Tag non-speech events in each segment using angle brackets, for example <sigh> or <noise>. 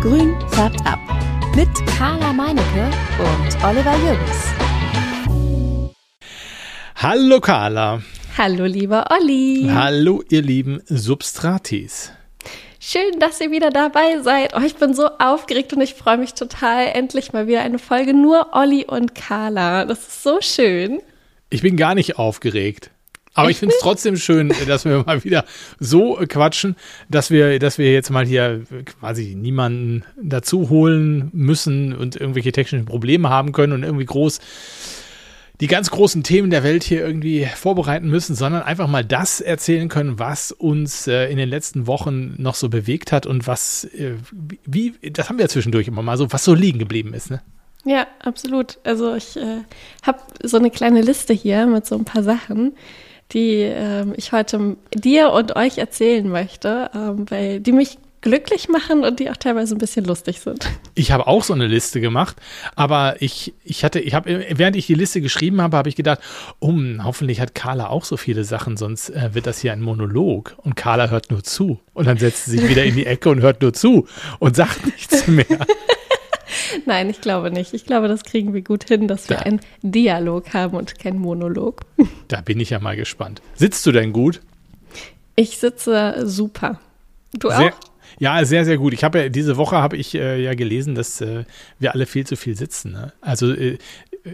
Grün färbt ab. Mit Carla Meinecke und Oliver Jürgens. Hallo Carla. Hallo lieber Olli. Hallo ihr lieben Substratis. Schön, dass ihr wieder dabei seid. Oh, ich bin so aufgeregt und ich freue mich total. Endlich mal wieder eine Folge nur Olli und Carla. Das ist so schön. Ich bin gar nicht aufgeregt. Aber ich finde es trotzdem schön, dass wir <laughs> mal wieder so quatschen, dass wir, dass wir jetzt mal hier quasi niemanden dazu holen müssen und irgendwelche technischen Probleme haben können und irgendwie groß die ganz großen Themen der Welt hier irgendwie vorbereiten müssen, sondern einfach mal das erzählen können, was uns äh, in den letzten Wochen noch so bewegt hat und was, äh, wie, das haben wir ja zwischendurch immer mal so, was so liegen geblieben ist, ne? Ja, absolut. Also ich äh, habe so eine kleine Liste hier mit so ein paar Sachen, die ähm, ich heute dir und euch erzählen möchte, ähm, weil die mich glücklich machen und die auch teilweise ein bisschen lustig sind. Ich habe auch so eine Liste gemacht, aber ich, ich hatte, ich habe, während ich die Liste geschrieben habe, habe ich gedacht, um, hoffentlich hat Carla auch so viele Sachen, sonst äh, wird das hier ein Monolog und Carla hört nur zu. Und dann setzt sie sich wieder in die Ecke und hört nur zu und sagt <laughs> nichts mehr. <laughs> Nein, ich glaube nicht. Ich glaube, das kriegen wir gut hin, dass wir da. einen Dialog haben und keinen Monolog. <laughs> Da bin ich ja mal gespannt. Sitzt du denn gut? Ich sitze super. Du Sehr, auch? Ja, sehr, sehr gut. Ich habe ja diese Woche habe ich äh, ja gelesen, dass äh, wir alle viel zu viel sitzen. Ne? Also äh,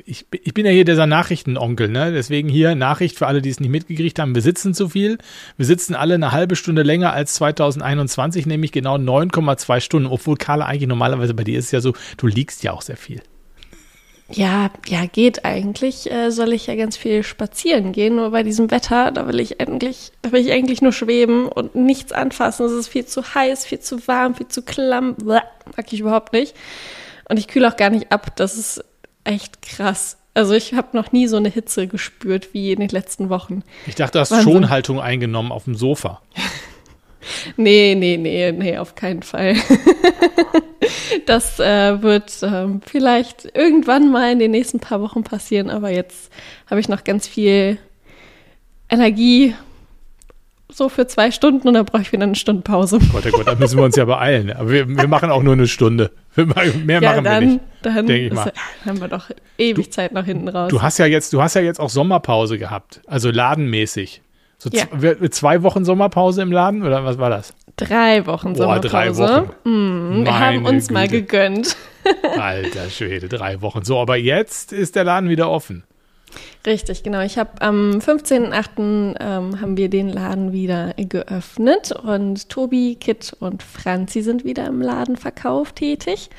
ich, ich bin ja hier dieser Nachrichtenonkel, ne? Deswegen hier Nachricht für alle, die es nicht mitgekriegt haben. Wir sitzen zu viel. Wir sitzen alle eine halbe Stunde länger als 2021, nämlich genau 9,2 Stunden. Obwohl Carla eigentlich normalerweise bei dir ist ja so, du liegst ja auch sehr viel. Ja, ja, geht eigentlich. Äh, soll ich ja ganz viel spazieren gehen, nur bei diesem Wetter, da will ich eigentlich, da will ich eigentlich nur schweben und nichts anfassen. Es ist viel zu heiß, viel zu warm, viel zu klamm. Blah, mag ich überhaupt nicht. Und ich kühle auch gar nicht ab. Das ist echt krass. Also ich habe noch nie so eine Hitze gespürt wie in den letzten Wochen. Ich dachte, du hast Wahnsinn. Schonhaltung eingenommen auf dem Sofa. <laughs> nee, nee, nee, nee, auf keinen Fall. <laughs> das äh, wird äh, vielleicht irgendwann mal in den nächsten paar Wochen passieren, aber jetzt habe ich noch ganz viel Energie so für zwei Stunden und dann brauche ich wieder eine Stunde Pause. Gott, oh Gott, da müssen wir uns ja beeilen. Aber wir, wir machen auch nur eine Stunde. Mehr ja, machen dann, wir nicht. Dann denke ich mal. haben wir doch ewig du, Zeit nach hinten raus. Du hast ja jetzt, du hast ja jetzt auch Sommerpause gehabt, also ladenmäßig. So ja. zwei Wochen Sommerpause im Laden oder was war das? Drei Wochen Boah, Sommerpause. Drei Wochen. Mm, wir haben uns Güte. mal gegönnt. <laughs> Alter Schwede, drei Wochen. So, aber jetzt ist der Laden wieder offen. Richtig, genau. Ich habe am 15.08. Ähm, haben wir den Laden wieder geöffnet und Tobi, Kit und Franzi sind wieder im Ladenverkauf tätig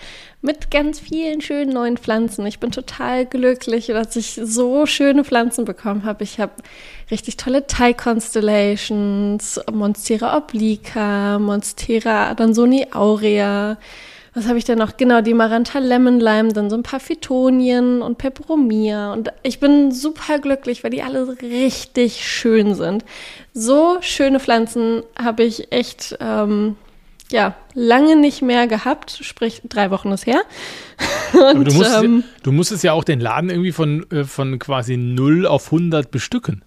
mit ganz vielen schönen neuen Pflanzen. Ich bin total glücklich, dass ich so schöne Pflanzen bekommen habe. Ich habe richtig tolle Thai Constellations, Monstera obliqua, Monstera adansoni aurea, was habe ich denn noch? Genau, die Maranta Lemon Lime, dann so ein paar Phytonien und Peperomia. Und ich bin super glücklich, weil die alle richtig schön sind. So schöne Pflanzen habe ich echt, ähm, ja, lange nicht mehr gehabt. Sprich, drei Wochen ist her. Und, <laughs> Aber du, musst, ähm, du musstest ja auch den Laden irgendwie von, äh, von quasi 0 auf 100 bestücken.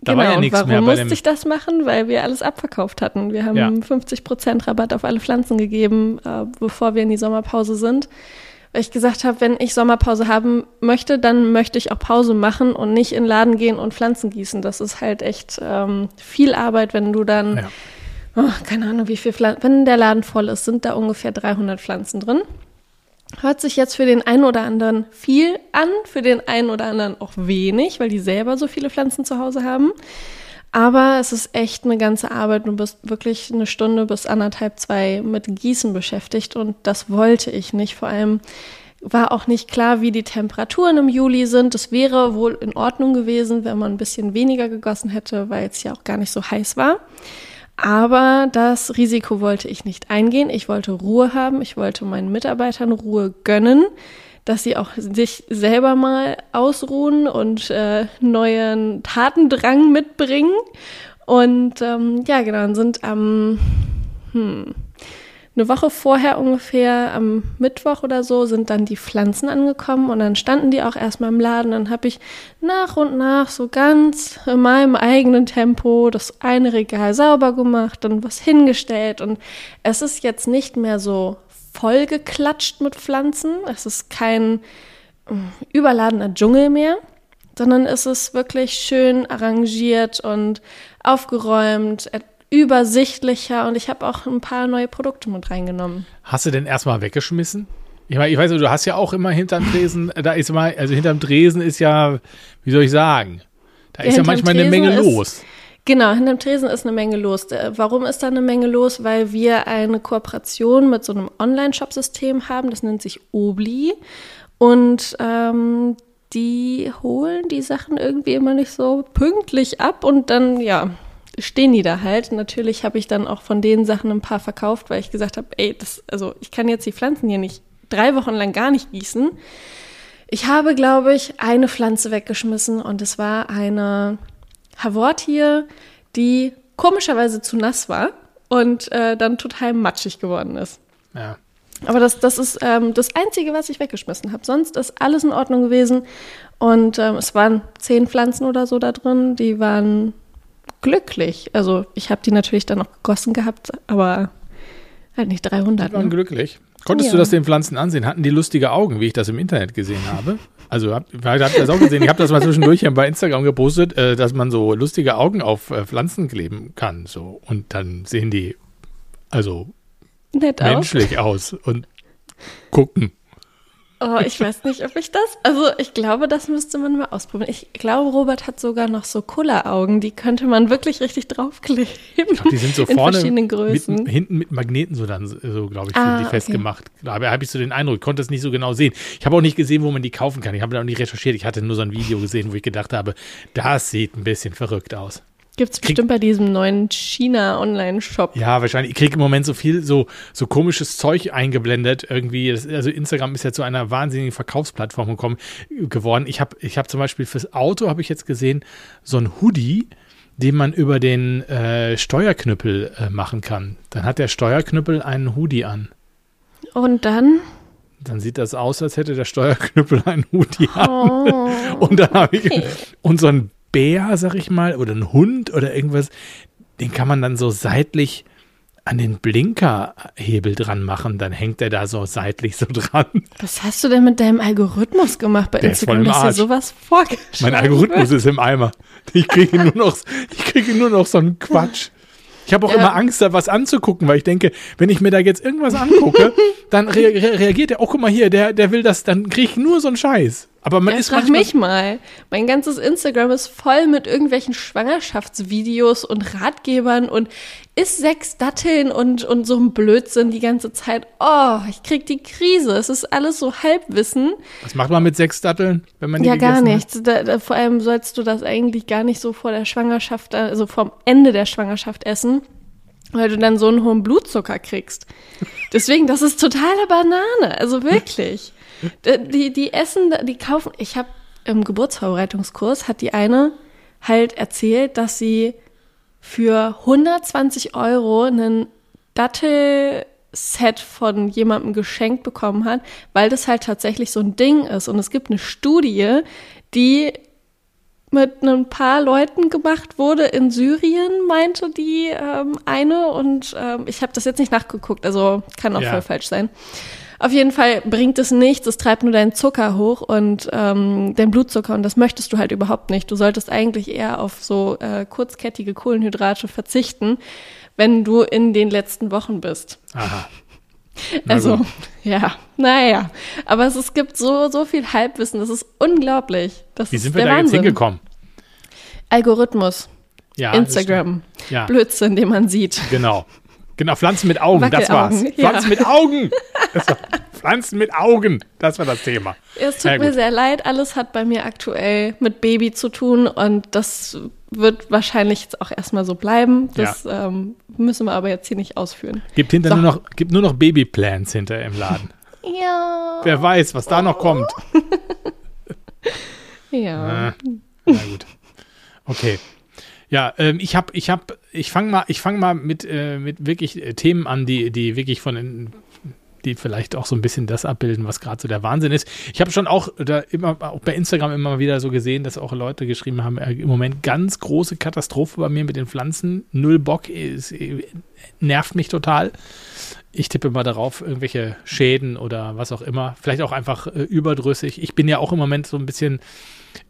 Da genau, war ja nichts warum mehr bei musste ich das machen? Weil wir alles abverkauft hatten. Wir haben ja. 50% Rabatt auf alle Pflanzen gegeben, äh, bevor wir in die Sommerpause sind. Weil ich gesagt habe, wenn ich Sommerpause haben möchte, dann möchte ich auch Pause machen und nicht in den Laden gehen und Pflanzen gießen. Das ist halt echt ähm, viel Arbeit, wenn du dann, ja. oh, keine Ahnung, wie viel Pflanzen, wenn der Laden voll ist, sind da ungefähr 300 Pflanzen drin. Hört sich jetzt für den einen oder anderen viel an, für den einen oder anderen auch wenig, weil die selber so viele Pflanzen zu Hause haben. Aber es ist echt eine ganze Arbeit. Du bist wirklich eine Stunde bis anderthalb, zwei mit Gießen beschäftigt und das wollte ich nicht. Vor allem war auch nicht klar, wie die Temperaturen im Juli sind. Es wäre wohl in Ordnung gewesen, wenn man ein bisschen weniger gegossen hätte, weil es ja auch gar nicht so heiß war. Aber das Risiko wollte ich nicht eingehen. Ich wollte Ruhe haben. Ich wollte meinen Mitarbeitern Ruhe gönnen, dass sie auch sich selber mal ausruhen und äh, neuen Tatendrang mitbringen. Und ähm, ja, genau, dann sind am hm, eine Woche vorher ungefähr, am Mittwoch oder so, sind dann die Pflanzen angekommen und dann standen die auch erstmal im Laden. Dann habe ich nach und nach so ganz in meinem eigenen Tempo das eine Regal sauber gemacht, dann was hingestellt und es ist jetzt nicht mehr so vollgeklatscht mit Pflanzen. Es ist kein äh, überladener Dschungel mehr, sondern es ist wirklich schön arrangiert und aufgeräumt, übersichtlicher und ich habe auch ein paar neue Produkte mit reingenommen. Hast du denn erstmal weggeschmissen? Ich, meine, ich weiß, du hast ja auch immer hinterm Tresen, <laughs> da ist mal, also hinterm Tresen ist ja, wie soll ich sagen, da ist ja manchmal Tresen eine Menge ist, los. Genau, hinterm Tresen ist eine Menge los. Äh, warum ist da eine Menge los? Weil wir eine Kooperation mit so einem Online-Shop-System haben, das nennt sich Obli. Und ähm, die holen die Sachen irgendwie immer nicht so pünktlich ab und dann, ja, stehen die da halt. Natürlich habe ich dann auch von den Sachen ein paar verkauft, weil ich gesagt habe, ey, das, also ich kann jetzt die Pflanzen hier nicht drei Wochen lang gar nicht gießen. Ich habe, glaube ich, eine Pflanze weggeschmissen und es war eine Havortie, die komischerweise zu nass war und äh, dann total matschig geworden ist. Ja. Aber das, das ist ähm, das Einzige, was ich weggeschmissen habe. Sonst ist alles in Ordnung gewesen. Und ähm, es waren zehn Pflanzen oder so da drin, die waren glücklich. Also ich habe die natürlich dann noch gegossen gehabt, aber halt nicht 300. Die waren ne? glücklich. Konntest ja. du das den Pflanzen ansehen? Hatten die lustige Augen, wie ich das im Internet gesehen habe? Also habt, ihr das auch gesehen? Ich habe das mal zwischendurch bei Instagram gepostet, äh, dass man so lustige Augen auf äh, Pflanzen kleben kann. So. Und dann sehen die also Nett menschlich aus und gucken. Oh, ich weiß nicht, ob ich das. Also ich glaube, das müsste man mal ausprobieren. Ich glaube, Robert hat sogar noch so Kulleraugen, die könnte man wirklich richtig draufkleben. Ich glaube, die sind so in vorne verschiedenen Größen. Mit, hinten mit Magneten so dann so, glaube ich, ah, die okay. festgemacht. Da habe ich so den Eindruck, ich konnte es nicht so genau sehen. Ich habe auch nicht gesehen, wo man die kaufen kann. Ich habe da auch nicht recherchiert. Ich hatte nur so ein Video gesehen, wo ich gedacht habe, das sieht ein bisschen verrückt aus. Gibt es bestimmt bei diesem neuen China-Online-Shop. Ja, wahrscheinlich. Ich kriege im Moment so viel so, so komisches Zeug eingeblendet. Irgendwie, das, also Instagram ist ja zu einer wahnsinnigen Verkaufsplattform gekommen, geworden. Ich habe ich hab zum Beispiel fürs Auto, habe ich jetzt gesehen, so ein Hoodie, den man über den äh, Steuerknüppel äh, machen kann. Dann hat der Steuerknüppel einen Hoodie an. Und dann? Dann sieht das aus, als hätte der Steuerknüppel einen Hoodie oh, an. <laughs> Und dann habe ich okay. und so ein Bär, sag ich mal, oder ein Hund oder irgendwas, den kann man dann so seitlich an den Blinkerhebel dran machen, dann hängt er da so seitlich so dran. Was hast du denn mit deinem Algorithmus gemacht bei Der Instagram, dass dir sowas vorgeschlagen Mein Algorithmus ist im Eimer. Ich kriege nur noch, ich kriege nur noch so einen Quatsch. Ich habe auch ja. immer Angst, da was anzugucken, weil ich denke, wenn ich mir da jetzt irgendwas angucke, <laughs> dann re re reagiert er, oh, guck mal hier, der, der will das, dann kriege ich nur so einen Scheiß. Aber man ja, ist frag mich mal. Mein ganzes Instagram ist voll mit irgendwelchen Schwangerschaftsvideos und Ratgebern und isst sechs Datteln und, und so ein Blödsinn die ganze Zeit. Oh, ich krieg die Krise. Es ist alles so Halbwissen. Was macht man mit sechs Datteln, wenn man die Ja, gar nichts. Da, da, vor allem sollst du das eigentlich gar nicht so vor der Schwangerschaft, also vom Ende der Schwangerschaft essen weil du dann so einen hohen Blutzucker kriegst. <laughs> Deswegen, das ist totale Banane, also wirklich. <laughs> Die, die essen, die kaufen. Ich habe im Geburtsvorbereitungskurs hat die eine halt erzählt, dass sie für 120 Euro einen Dattel-Set von jemandem geschenkt bekommen hat, weil das halt tatsächlich so ein Ding ist. Und es gibt eine Studie, die mit ein paar Leuten gemacht wurde in Syrien, meinte die ähm, eine. Und ähm, ich habe das jetzt nicht nachgeguckt, also kann auch ja. voll falsch sein. Auf jeden Fall bringt es nichts, es treibt nur deinen Zucker hoch und ähm, deinen Blutzucker und das möchtest du halt überhaupt nicht. Du solltest eigentlich eher auf so äh, kurzkettige Kohlenhydrate verzichten, wenn du in den letzten Wochen bist. Aha. also, ja, naja. Aber es, es gibt so, so viel Halbwissen, das ist unglaublich. Das Wie sind wir da Wahnsinn. jetzt hingekommen? Algorithmus. Ja, Instagram. Ja. Blödsinn, den man sieht. Genau. Genau, Pflanzen mit Augen, das war's. Ja. Pflanzen mit Augen. War, Pflanzen mit Augen, das war das Thema. Es tut mir sehr leid, alles hat bei mir aktuell mit Baby zu tun und das wird wahrscheinlich jetzt auch erstmal so bleiben. Das ja. ähm, müssen wir aber jetzt hier nicht ausführen. Gibt hinter so. nur noch, gibt nur noch Babyplans hinter im Laden. <laughs> Ja. Wer weiß, was da noch kommt. <laughs> ja. Na, na gut. Okay. Ja, ähm, ich habe, ich habe, ich fange mal, ich fange mal mit, äh, mit wirklich äh, Themen an, die, die wirklich von den, die vielleicht auch so ein bisschen das abbilden, was gerade so der Wahnsinn ist. Ich habe schon auch da immer, auch bei Instagram immer wieder so gesehen, dass auch Leute geschrieben haben, äh, im Moment ganz große Katastrophe bei mir mit den Pflanzen, null Bock, ist, äh, nervt mich total. ich tippe mal darauf, irgendwelche Schäden oder was auch immer. Vielleicht auch einfach äh, überdrüssig. Ich bin ja auch im Moment so ein bisschen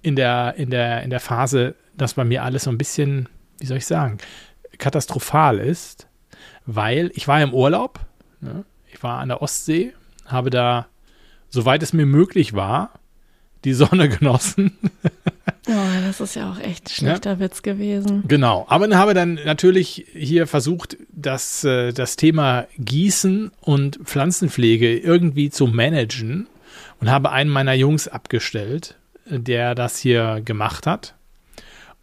in der, in der, in der Phase, dass bei mir alles so ein bisschen, wie soll ich sagen, katastrophal ist, weil ich war im Urlaub, ne? Ich war an der Ostsee, habe da, soweit es mir möglich war, die Sonne <laughs> genossen. Oh, das ist ja auch echt schlechter ja. Witz gewesen. Genau, aber dann habe dann natürlich hier versucht, das, äh, das Thema Gießen und Pflanzenpflege irgendwie zu managen und habe einen meiner Jungs abgestellt, der das hier gemacht hat.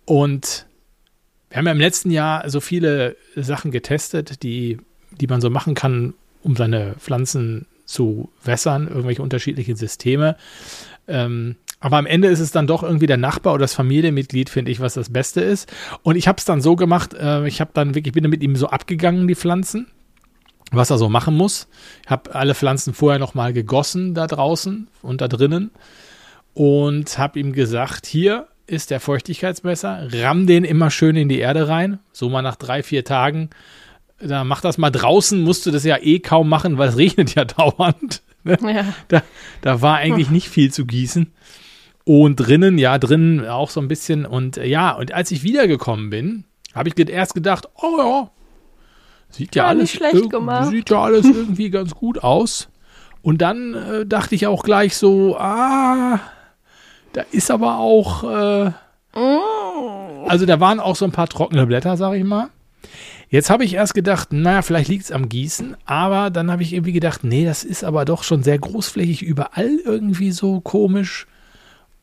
Und wir haben ja im letzten Jahr so viele Sachen getestet, die, die man so machen kann, um seine Pflanzen zu wässern, irgendwelche unterschiedlichen Systeme. Ähm, aber am Ende ist es dann doch irgendwie der Nachbar oder das Familienmitglied, finde ich, was das Beste ist. Und ich habe es dann so gemacht, äh, ich habe dann wirklich, bin mit ihm so abgegangen, die Pflanzen, was er so machen muss. Ich habe alle Pflanzen vorher nochmal gegossen da draußen und da drinnen und habe ihm gesagt, hier ist der Feuchtigkeitsmesser, ramm den immer schön in die Erde rein, so mal nach drei, vier Tagen. Da mach das mal draußen, musst du das ja eh kaum machen, weil es regnet ja <laughs> dauernd. Ne? Ja. Da, da war eigentlich nicht viel zu gießen. Und drinnen, ja, drinnen auch so ein bisschen. Und äh, ja, und als ich wiedergekommen bin, habe ich erst gedacht, oh ja, sieht ja, ja alles schlecht gemacht. Sieht ja alles irgendwie <laughs> ganz gut aus. Und dann äh, dachte ich auch gleich so, ah, da ist aber auch, äh, mm. also da waren auch so ein paar trockene Blätter, sag ich mal. Jetzt habe ich erst gedacht, naja, vielleicht liegt es am Gießen, aber dann habe ich irgendwie gedacht, nee, das ist aber doch schon sehr großflächig überall irgendwie so komisch.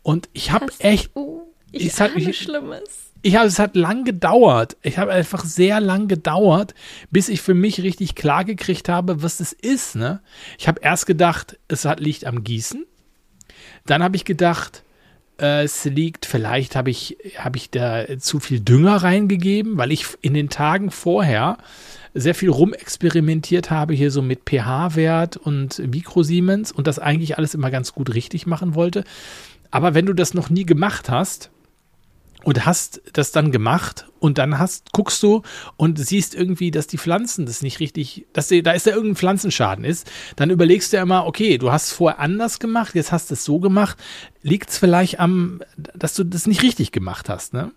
Und ich habe echt. Du, ich es hat mich, Schlimmes. Ich habe, es hat lang gedauert. Ich habe einfach sehr lang gedauert, bis ich für mich richtig klar gekriegt habe, was das ist. Ne? Ich habe erst gedacht, es hat, liegt am Gießen. Dann habe ich gedacht, es liegt, vielleicht habe ich, hab ich da zu viel Dünger reingegeben, weil ich in den Tagen vorher sehr viel rumexperimentiert habe, hier so mit pH-Wert und Mikrosiemens und das eigentlich alles immer ganz gut richtig machen wollte. Aber wenn du das noch nie gemacht hast und hast das dann gemacht und dann hast, guckst du und siehst irgendwie, dass die Pflanzen das nicht richtig, dass die, da ist da irgendein Pflanzenschaden ist, dann überlegst du ja immer, okay, du hast es vorher anders gemacht, jetzt hast du es so gemacht, liegt es vielleicht am, dass du das nicht richtig gemacht hast, ne?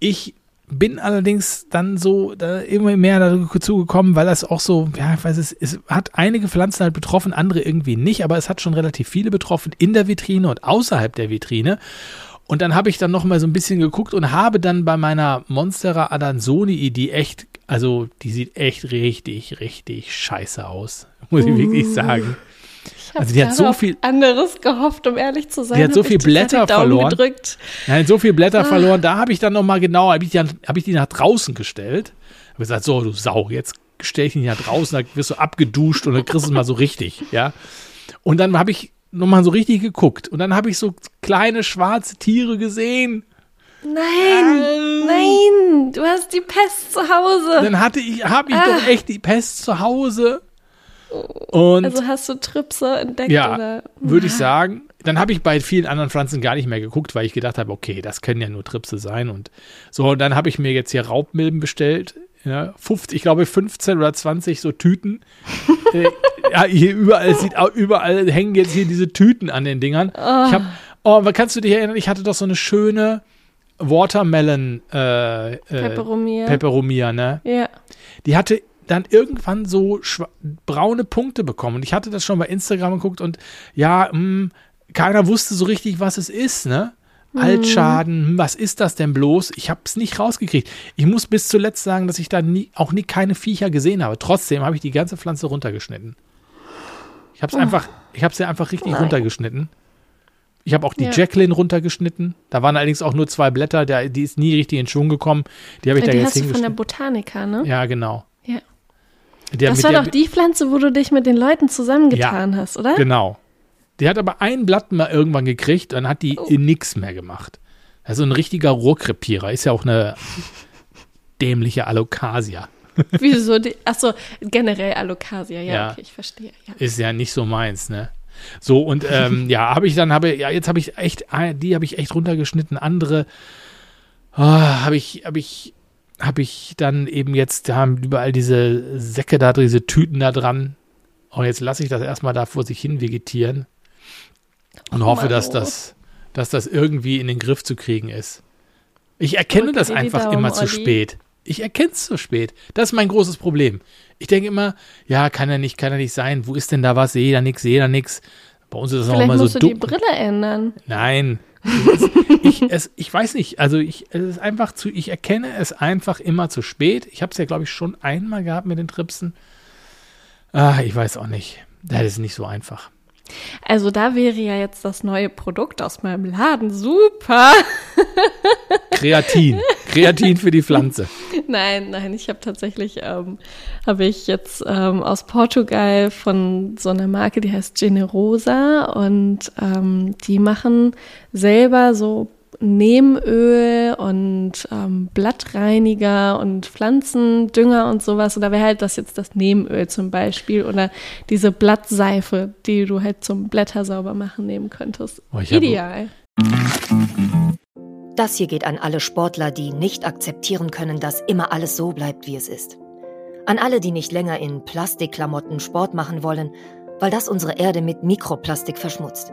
Ich bin allerdings dann so da immer mehr dazu gekommen, weil das auch so, ja, ich weiß es, es hat einige Pflanzen halt betroffen, andere irgendwie nicht, aber es hat schon relativ viele betroffen in der Vitrine und außerhalb der Vitrine. Und dann habe ich dann noch mal so ein bisschen geguckt und habe dann bei meiner Monstera Adansoni, die echt, also die sieht echt richtig, richtig scheiße aus, <laughs> muss ich wirklich sagen. Also die hat so viel anderes gehofft, um ehrlich zu sein. Die hat so viel Blätter verloren. Gedrückt. Nein, so viel Blätter ah. verloren. Da habe ich dann noch mal genau, habe ich, die, hab ich die nach draußen gestellt. Habe gesagt, so du Sau, jetzt stelle ich die nach draußen, da wirst du abgeduscht und dann kriegst du es mal so richtig, ja. Und dann habe ich noch mal so richtig geguckt und dann habe ich so kleine schwarze Tiere gesehen. Nein, ähm, nein, du hast die Pest zu Hause. Dann hatte ich, habe ich ah. doch echt die Pest zu Hause. Und also hast du Trüpse entdeckt? Ja, oder? würde ich sagen. Dann habe ich bei vielen anderen Pflanzen gar nicht mehr geguckt, weil ich gedacht habe, okay, das können ja nur Tripse sein. Und so, und dann habe ich mir jetzt hier Raubmilben bestellt. Ja, 50, ich glaube 15 oder 20 so Tüten. äh, ja, hier überall sieht überall hängen jetzt hier diese Tüten an den Dingern. Oh. Ich habe, oh, kannst du dich erinnern? Ich hatte doch so eine schöne Watermelon äh, äh, Peperomia. Peperomia, ne? Ja. Die hatte dann irgendwann so braune Punkte bekommen. Und ich hatte das schon bei Instagram geguckt und ja, mh, hm, keiner wusste so richtig, was es ist, ne? Mhm. Altschaden, hm, was ist das denn bloß? Ich habe es nicht rausgekriegt. Ich muss bis zuletzt sagen, dass ich da nie, auch nie keine Viecher gesehen habe. Trotzdem habe ich die ganze Pflanze runtergeschnitten. Ich habe es oh. einfach, ich habe sie einfach richtig Nein. runtergeschnitten. Ich habe auch die ja. Jacqueline runtergeschnitten. Da waren allerdings auch nur zwei Blätter, der, die ist nie richtig in Schwung gekommen. Die habe ich ja, da jetzt hingeschnitten. Die hast du von der Botanica, ne? Ja, genau. Der das war doch die Pflanze, wo du dich mit den Leuten zusammengetan ja, hast, oder? Genau. Die hat aber ein Blatt mal irgendwann gekriegt, dann hat die oh. nichts mehr gemacht. Also ein richtiger Rohrkrepierer. Ist ja auch eine <laughs> dämliche Alocasia. Wieso? Die, achso, generell Alocasia, ja, ja, okay, ich verstehe. Ja. Ist ja nicht so meins, ne? So, und ähm, <laughs> ja, habe ich dann, habe, ja, jetzt habe ich echt, die habe ich echt runtergeschnitten. Andere oh, habe ich, habe ich habe ich dann eben jetzt, da haben überall diese Säcke da, diese Tüten da dran. Und jetzt lasse ich das erstmal da vor sich hin vegetieren und oh hoffe, dass das, dass das irgendwie in den Griff zu kriegen ist. Ich erkenne okay, das einfach Daumen, immer zu spät. Ich erkenne es zu spät. Das ist mein großes Problem. Ich denke immer, ja, kann ja nicht, kann ja nicht sein. Wo ist denn da was? Sehe da nichts, sehe da nichts. Bei uns ist das Vielleicht auch immer so dumm. musst du die Brille ändern. Nein. <laughs> ich, es, ich weiß nicht, also ich, es ist einfach zu, ich erkenne es einfach immer zu spät. Ich habe es ja, glaube ich, schon einmal gehabt mit den Tripsen. Ah, ich weiß auch nicht. Das ist nicht so einfach. Also da wäre ja jetzt das neue Produkt aus meinem Laden super. <laughs> Kreatin. Kreatin für die Pflanze. Nein, nein, ich habe tatsächlich, ähm, habe ich jetzt ähm, aus Portugal von so einer Marke, die heißt Generosa und ähm, die machen selber so Neemöl und ähm, Blattreiniger und Pflanzendünger und sowas. Und da wäre halt das jetzt das Neemöl zum Beispiel oder diese Blattseife, die du halt zum Blätter sauber machen nehmen könntest. Oh, Ideal. Das hier geht an alle Sportler, die nicht akzeptieren können, dass immer alles so bleibt, wie es ist. An alle, die nicht länger in Plastikklamotten Sport machen wollen, weil das unsere Erde mit Mikroplastik verschmutzt.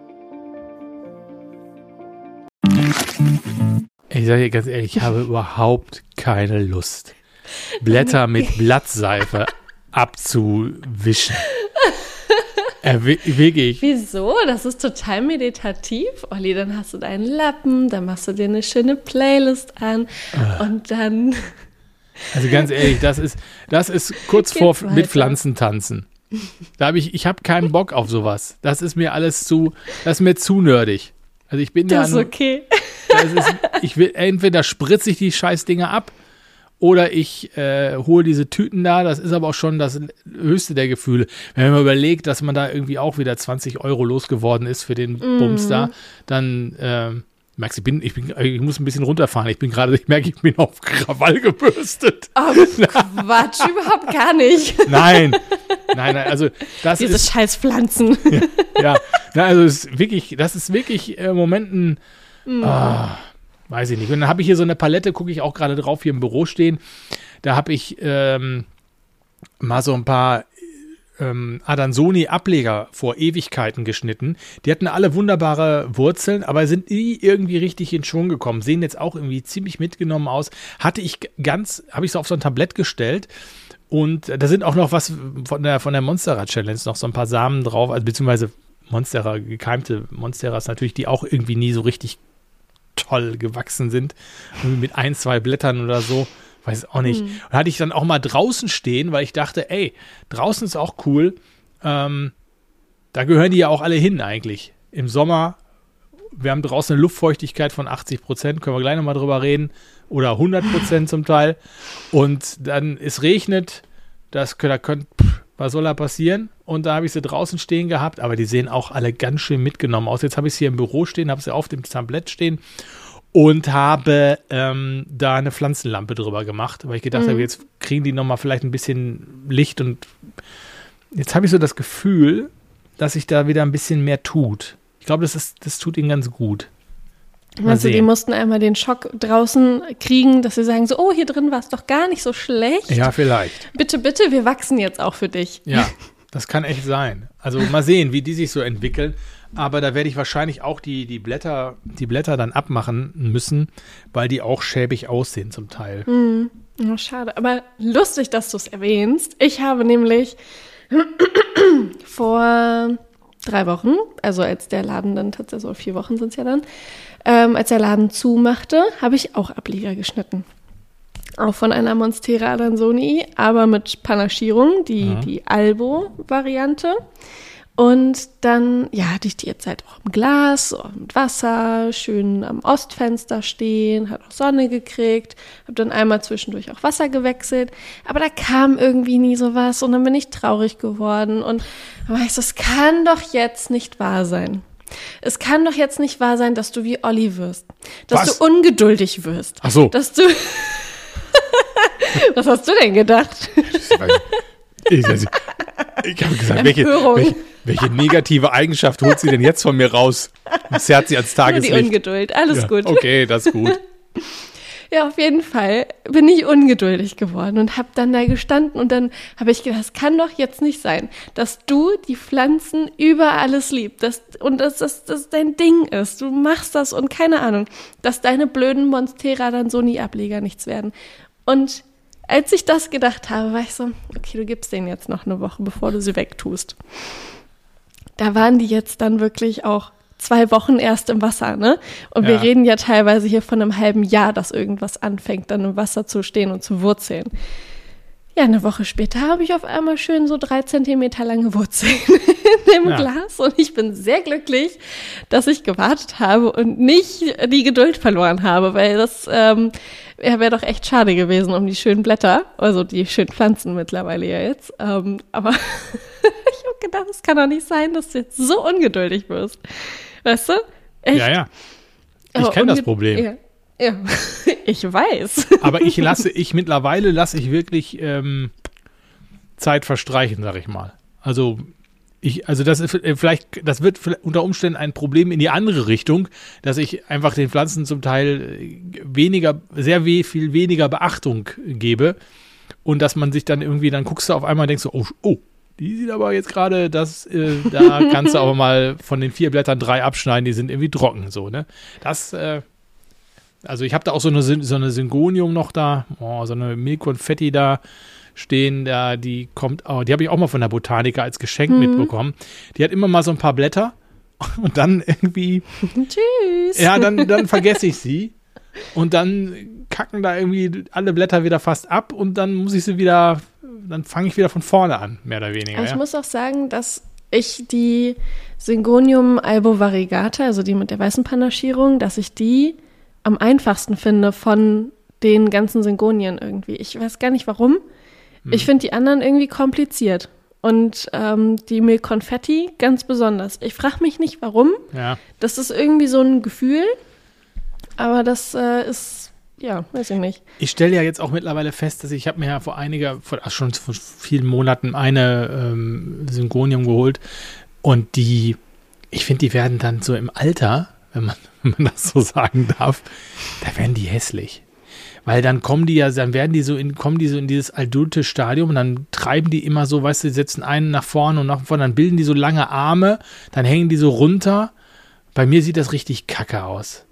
Ich sage dir ganz ehrlich, ich habe <laughs> überhaupt keine Lust, Blätter mit Blattseife abzuwischen. <laughs> Äh, wirklich. Wieso? Das ist total meditativ. Olli, dann hast du deinen Lappen, dann machst du dir eine schöne Playlist an äh. und dann. <laughs> Also ganz ehrlich, das ist, das ist kurz vor weiter. mit Pflanzen tanzen. Da habe ich, ich habe keinen Bock auf sowas. Das ist mir alles zu, das ist mir zu nerdig. Also ich bin das ja. Das ist okay. Ist, ich will, entweder spritze ich die Scheißdinger ab oder ich äh, hole diese Tüten da. Das ist aber auch schon das höchste der Gefühle. Wenn man überlegt, dass man da irgendwie auch wieder 20 Euro losgeworden ist für den mm. Bums da, dann äh, merkst ich bin, ich bin, ich muss ein bisschen runterfahren. Ich bin gerade, ich merke, ich bin auf Krawall gebürstet. Oh, <laughs> Quatsch, überhaupt gar nicht. Nein, nein, nein, also das Diese ist. scheiß Pflanzen. Ja, ja also es ist wirklich, das ist wirklich äh, Momenten, mm. ah, weiß ich nicht. Und dann habe ich hier so eine Palette, gucke ich auch gerade drauf, hier im Büro stehen. Da habe ich ähm, mal so ein paar ähm, Adansoni-Ableger vor Ewigkeiten geschnitten. Die hatten alle wunderbare Wurzeln, aber sind nie irgendwie richtig in Schwung gekommen. Sehen jetzt auch irgendwie ziemlich mitgenommen aus. Hatte ich ganz, habe ich so auf so ein Tablett gestellt. Und da sind auch noch was von der, von der Monstera Challenge, noch so ein paar Samen drauf, also beziehungsweise Monstera, gekeimte Monsteras natürlich, die auch irgendwie nie so richtig toll gewachsen sind. Mit ein, zwei Blättern oder so. Weiß auch nicht. Mhm. Und hatte ich dann auch mal draußen stehen, weil ich dachte, ey, draußen ist auch cool. Ähm, da gehören die ja auch alle hin eigentlich. Im Sommer, wir haben draußen eine Luftfeuchtigkeit von 80 Prozent, können wir gleich nochmal drüber reden. Oder 100 Prozent zum Teil. Und dann es regnet, das da könnt, was soll da passieren? Und da habe ich sie draußen stehen gehabt, aber die sehen auch alle ganz schön mitgenommen aus. Jetzt habe ich sie hier im Büro stehen, habe sie auf dem Tablett stehen und habe ähm, da eine Pflanzenlampe drüber gemacht, weil ich gedacht mhm. habe, jetzt kriegen die nochmal vielleicht ein bisschen Licht und jetzt habe ich so das Gefühl, dass sich da wieder ein bisschen mehr tut. Ich glaube, das, das tut ihnen ganz gut. Also die mussten einmal den Schock draußen kriegen, dass sie sagen so, oh, hier drin war es doch gar nicht so schlecht. Ja, vielleicht. Bitte, bitte, wir wachsen jetzt auch für dich. Ja, das kann echt sein. Also mal sehen, wie die sich so entwickeln. Aber da werde ich wahrscheinlich auch die, die, Blätter, die Blätter dann abmachen müssen, weil die auch schäbig aussehen zum Teil. Mm, oh, schade. Aber lustig, dass du es erwähnst. Ich habe nämlich <clears throat> vor drei Wochen, also als der Laden dann tatsächlich, so vier Wochen sind es ja dann, ähm, als der Laden zumachte, habe ich auch Ablieger geschnitten. Auch von einer Monstera Adansoni, aber mit Panaschierung, die, die Albo-Variante. Und dann, ja, hatte ich die jetzt halt auch im Glas, so mit Wasser, schön am Ostfenster stehen, hat auch Sonne gekriegt, habe dann einmal zwischendurch auch Wasser gewechselt, aber da kam irgendwie nie sowas und dann bin ich traurig geworden und dann war ich so, es kann doch jetzt nicht wahr sein. Es kann doch jetzt nicht wahr sein, dass du wie Olli wirst, dass Was? du ungeduldig wirst. Ach so. Dass du <laughs> Was hast du denn gedacht? Ich, ich, ich habe gesagt, welche, welche, welche, negative Eigenschaft holt sie denn jetzt von mir raus? Das zerrt sie ans Tageslicht. Nur die Ungeduld, alles ja, gut. Okay, das ist gut. <laughs> Ja, auf jeden Fall bin ich ungeduldig geworden und habe dann da gestanden und dann habe ich gedacht, das kann doch jetzt nicht sein, dass du die Pflanzen über alles liebst dass, und dass das dass dein Ding ist. Du machst das und keine Ahnung, dass deine blöden Monstera dann so nie Ableger nichts werden. Und als ich das gedacht habe, war ich so, okay, du gibst denen jetzt noch eine Woche, bevor du sie wegtust. Da waren die jetzt dann wirklich auch zwei Wochen erst im Wasser, ne? Und ja. wir reden ja teilweise hier von einem halben Jahr, dass irgendwas anfängt, dann im Wasser zu stehen und zu wurzeln. Ja, eine Woche später habe ich auf einmal schön so drei Zentimeter lange Wurzeln <laughs> in dem ja. Glas und ich bin sehr glücklich, dass ich gewartet habe und nicht die Geduld verloren habe, weil das ähm, ja, wäre doch echt schade gewesen um die schönen Blätter, also die schönen Pflanzen mittlerweile ja jetzt. Ähm, aber <laughs> ich habe gedacht, es kann doch nicht sein, dass du jetzt so ungeduldig wirst. Weißt du? Echt? Ja, ja. Ich kenne das Problem. Ja. Ja, <laughs> ich weiß. Aber ich lasse, ich mittlerweile lasse ich wirklich ähm, Zeit verstreichen, sag ich mal. Also ich, also das ist äh, vielleicht, das wird unter Umständen ein Problem in die andere Richtung, dass ich einfach den Pflanzen zum Teil äh, weniger, sehr we viel weniger Beachtung gebe und dass man sich dann irgendwie, dann guckst du auf einmal und denkst so, oh, oh, die sieht aber jetzt gerade, das, äh, da <laughs> kannst du aber mal von den vier Blättern drei abschneiden, die sind irgendwie trocken, so, ne? Das, äh, also ich habe da auch so eine, so eine Syngonium noch da, oh, so eine Milkonfetti da stehen, da, die kommt, oh, die habe ich auch mal von der Botaniker als Geschenk mhm. mitbekommen. Die hat immer mal so ein paar Blätter <laughs> und dann irgendwie. <laughs> Tschüss. Ja, dann, dann vergesse ich sie. Und dann kacken da irgendwie alle Blätter wieder fast ab und dann muss ich sie wieder, dann fange ich wieder von vorne an, mehr oder weniger. Ich ja. muss auch sagen, dass ich die Syngonium albovariegata, also die mit der weißen Panaschierung, dass ich die am einfachsten finde von den ganzen Syngonien irgendwie. Ich weiß gar nicht warum. Hm. Ich finde die anderen irgendwie kompliziert. Und ähm, die Milk Confetti ganz besonders. Ich frage mich nicht, warum. Ja. Das ist irgendwie so ein Gefühl. Aber das äh, ist, ja, weiß ich nicht. Ich stelle ja jetzt auch mittlerweile fest, dass ich habe mir ja vor einiger, vor, ach, schon vor vielen Monaten eine ähm, Syngonium geholt. Und die, ich finde, die werden dann so im Alter, wenn man, <laughs> wenn man das so sagen darf, da werden die hässlich. Weil dann kommen die ja, dann werden die so in, kommen die so in dieses adulte Stadium und dann treiben die immer so, weißt du, setzen einen nach vorne und nach vorne, dann bilden die so lange Arme, dann hängen die so runter. Bei mir sieht das richtig kacke aus.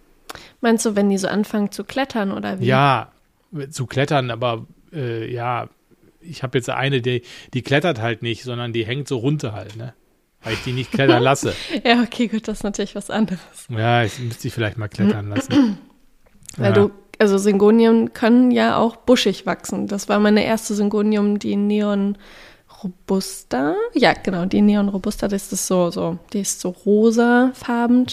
Meinst du, wenn die so anfangen zu klettern oder wie? Ja, zu klettern, aber äh, ja, ich habe jetzt eine, die, die klettert halt nicht, sondern die hängt so runter halt, ne? Weil ich die nicht klettern lasse. <laughs> ja, okay, gut, das ist natürlich was anderes. Ja, ich müsste sie vielleicht mal klettern lassen. Weil <clears throat> ja. du, also Syngonien können ja auch buschig wachsen. Das war meine erste Syngonium, die Neon Robusta. Ja, genau, die Neon Robusta, das ist so, so, die ist so rosafarben.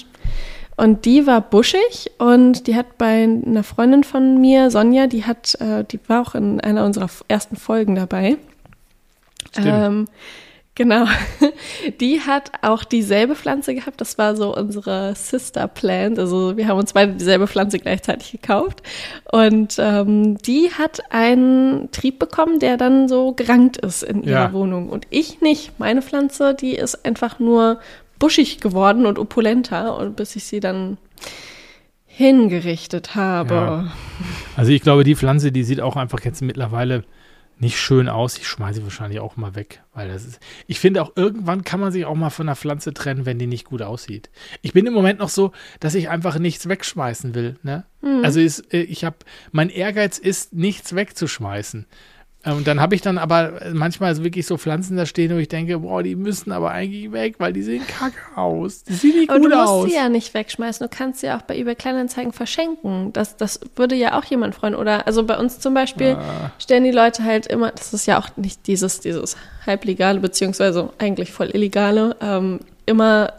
Und die war buschig und die hat bei einer Freundin von mir, Sonja, die hat, äh, die war auch in einer unserer ersten Folgen dabei. Stimmt. Ähm, Genau. <laughs> Die hat auch dieselbe Pflanze gehabt. Das war so unsere Sister Plant. Also wir haben uns beide dieselbe Pflanze gleichzeitig gekauft. Und ähm, die hat einen Trieb bekommen, der dann so gerankt ist in ihrer ja. Wohnung. Und ich nicht. Meine Pflanze, die ist einfach nur buschig geworden und opulenter. Und bis ich sie dann hingerichtet habe. Ja. Also ich glaube, die Pflanze, die sieht auch einfach jetzt mittlerweile nicht schön aus. Ich schmeiße sie wahrscheinlich auch mal weg, weil das ist. Ich finde auch irgendwann kann man sich auch mal von einer Pflanze trennen, wenn die nicht gut aussieht. Ich bin im Moment noch so, dass ich einfach nichts wegschmeißen will. Ne? Mhm. Also ist, äh, ich habe, mein Ehrgeiz ist, nichts wegzuschmeißen. Und dann habe ich dann aber manchmal wirklich so Pflanzen da stehen, wo ich denke, boah, die müssen aber eigentlich weg, weil die sehen kacke aus. Die sehen nicht aber gut aus. du musst sie ja nicht wegschmeißen. Du kannst sie auch bei eBay Kleinanzeigen verschenken. Das, das würde ja auch jemand freuen. Oder also bei uns zum Beispiel ah. stellen die Leute halt immer, das ist ja auch nicht dieses, dieses halblegale, beziehungsweise eigentlich voll illegale, ähm, immer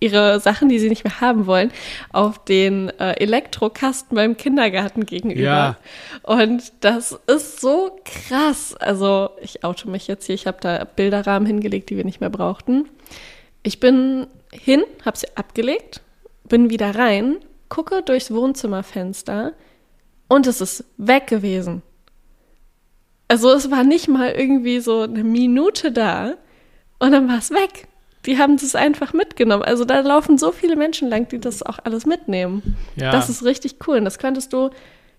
ihre Sachen, die sie nicht mehr haben wollen, auf den äh, Elektrokasten beim Kindergarten gegenüber. Ja. Und das ist so krass. Also ich auto mich jetzt hier, ich habe da Bilderrahmen hingelegt, die wir nicht mehr brauchten. Ich bin hin, habe sie abgelegt, bin wieder rein, gucke durchs Wohnzimmerfenster und es ist weg gewesen. Also es war nicht mal irgendwie so eine Minute da und dann war es weg die haben das einfach mitgenommen. Also da laufen so viele Menschen lang, die das auch alles mitnehmen. Ja. Das ist richtig cool. Und das könntest du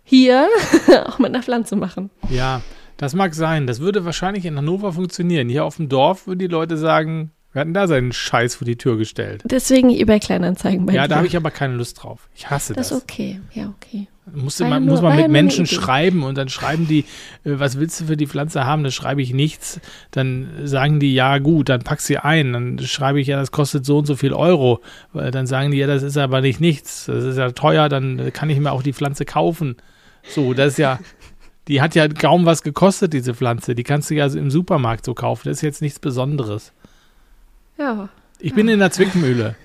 hier <laughs> auch mit einer Pflanze machen. Ja, das mag sein. Das würde wahrscheinlich in Hannover funktionieren. Hier auf dem Dorf würden die Leute sagen, wir hatten da seinen Scheiß vor die Tür gestellt. Deswegen eBay Kleinanzeigen bei Ja, dir. da habe ich aber keine Lust drauf. Ich hasse das. Das ist okay. Ja, okay. Musste man, muss man mit Menschen schreiben und dann schreiben die, äh, was willst du für die Pflanze haben? Dann schreibe ich nichts. Dann sagen die, ja gut, dann pack sie ein. Dann schreibe ich, ja, das kostet so und so viel Euro. Dann sagen die, ja, das ist aber nicht nichts. Das ist ja teuer, dann kann ich mir auch die Pflanze kaufen. So, das ist ja, die hat ja kaum was gekostet, diese Pflanze. Die kannst du ja im Supermarkt so kaufen. Das ist jetzt nichts Besonderes. Ja. Ich bin in der Zwickmühle.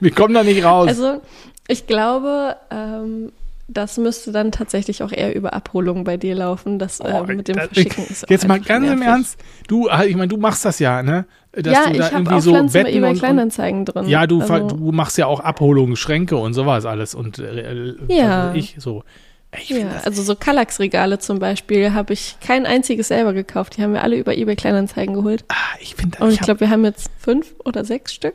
Wir kommen da nicht raus. Also, ich glaube, ähm, das müsste dann tatsächlich auch eher über Abholung bei dir laufen, das äh, oh, mit dem das, Verschicken ist Jetzt mal ganz nervig. im Ernst, du, ah, ich meine, du machst das ja, ne? Dass ja, ich habe auch so Pflanzen bei eBay Kleinanzeigen drin. Ja, du, also. du machst ja auch Abholungen, Schränke und sowas alles und äh, ja. Also ich so. Ich ja, also so Kallax-Regale zum Beispiel habe ich kein einziges selber gekauft. Die haben wir alle über eBay Kleinanzeigen geholt. Ah, ich finde. Und ich, ich glaube, wir haben jetzt fünf oder sechs Stück.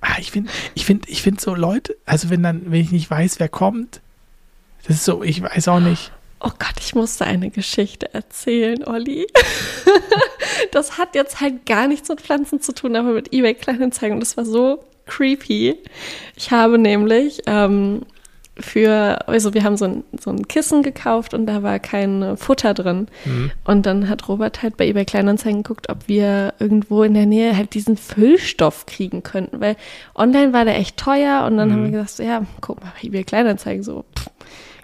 Ah, ich finde, ich finde, ich finde so Leute, also wenn dann, wenn ich nicht weiß, wer kommt, das ist so, ich weiß auch nicht. Oh Gott, ich musste eine Geschichte erzählen, Olli. <laughs> das hat jetzt halt gar nichts mit Pflanzen zu tun, aber mit eBay Kleinanzeigen. Das war so creepy. Ich habe nämlich ähm, für, also wir haben so ein, so ein Kissen gekauft und da war kein Futter drin. Mhm. Und dann hat Robert halt bei eBay Kleinanzeigen geguckt, ob wir irgendwo in der Nähe halt diesen Füllstoff kriegen könnten, weil online war der echt teuer und dann mhm. haben wir gesagt, so, ja, guck mal, bei eBay Kleinanzeigen so, pff,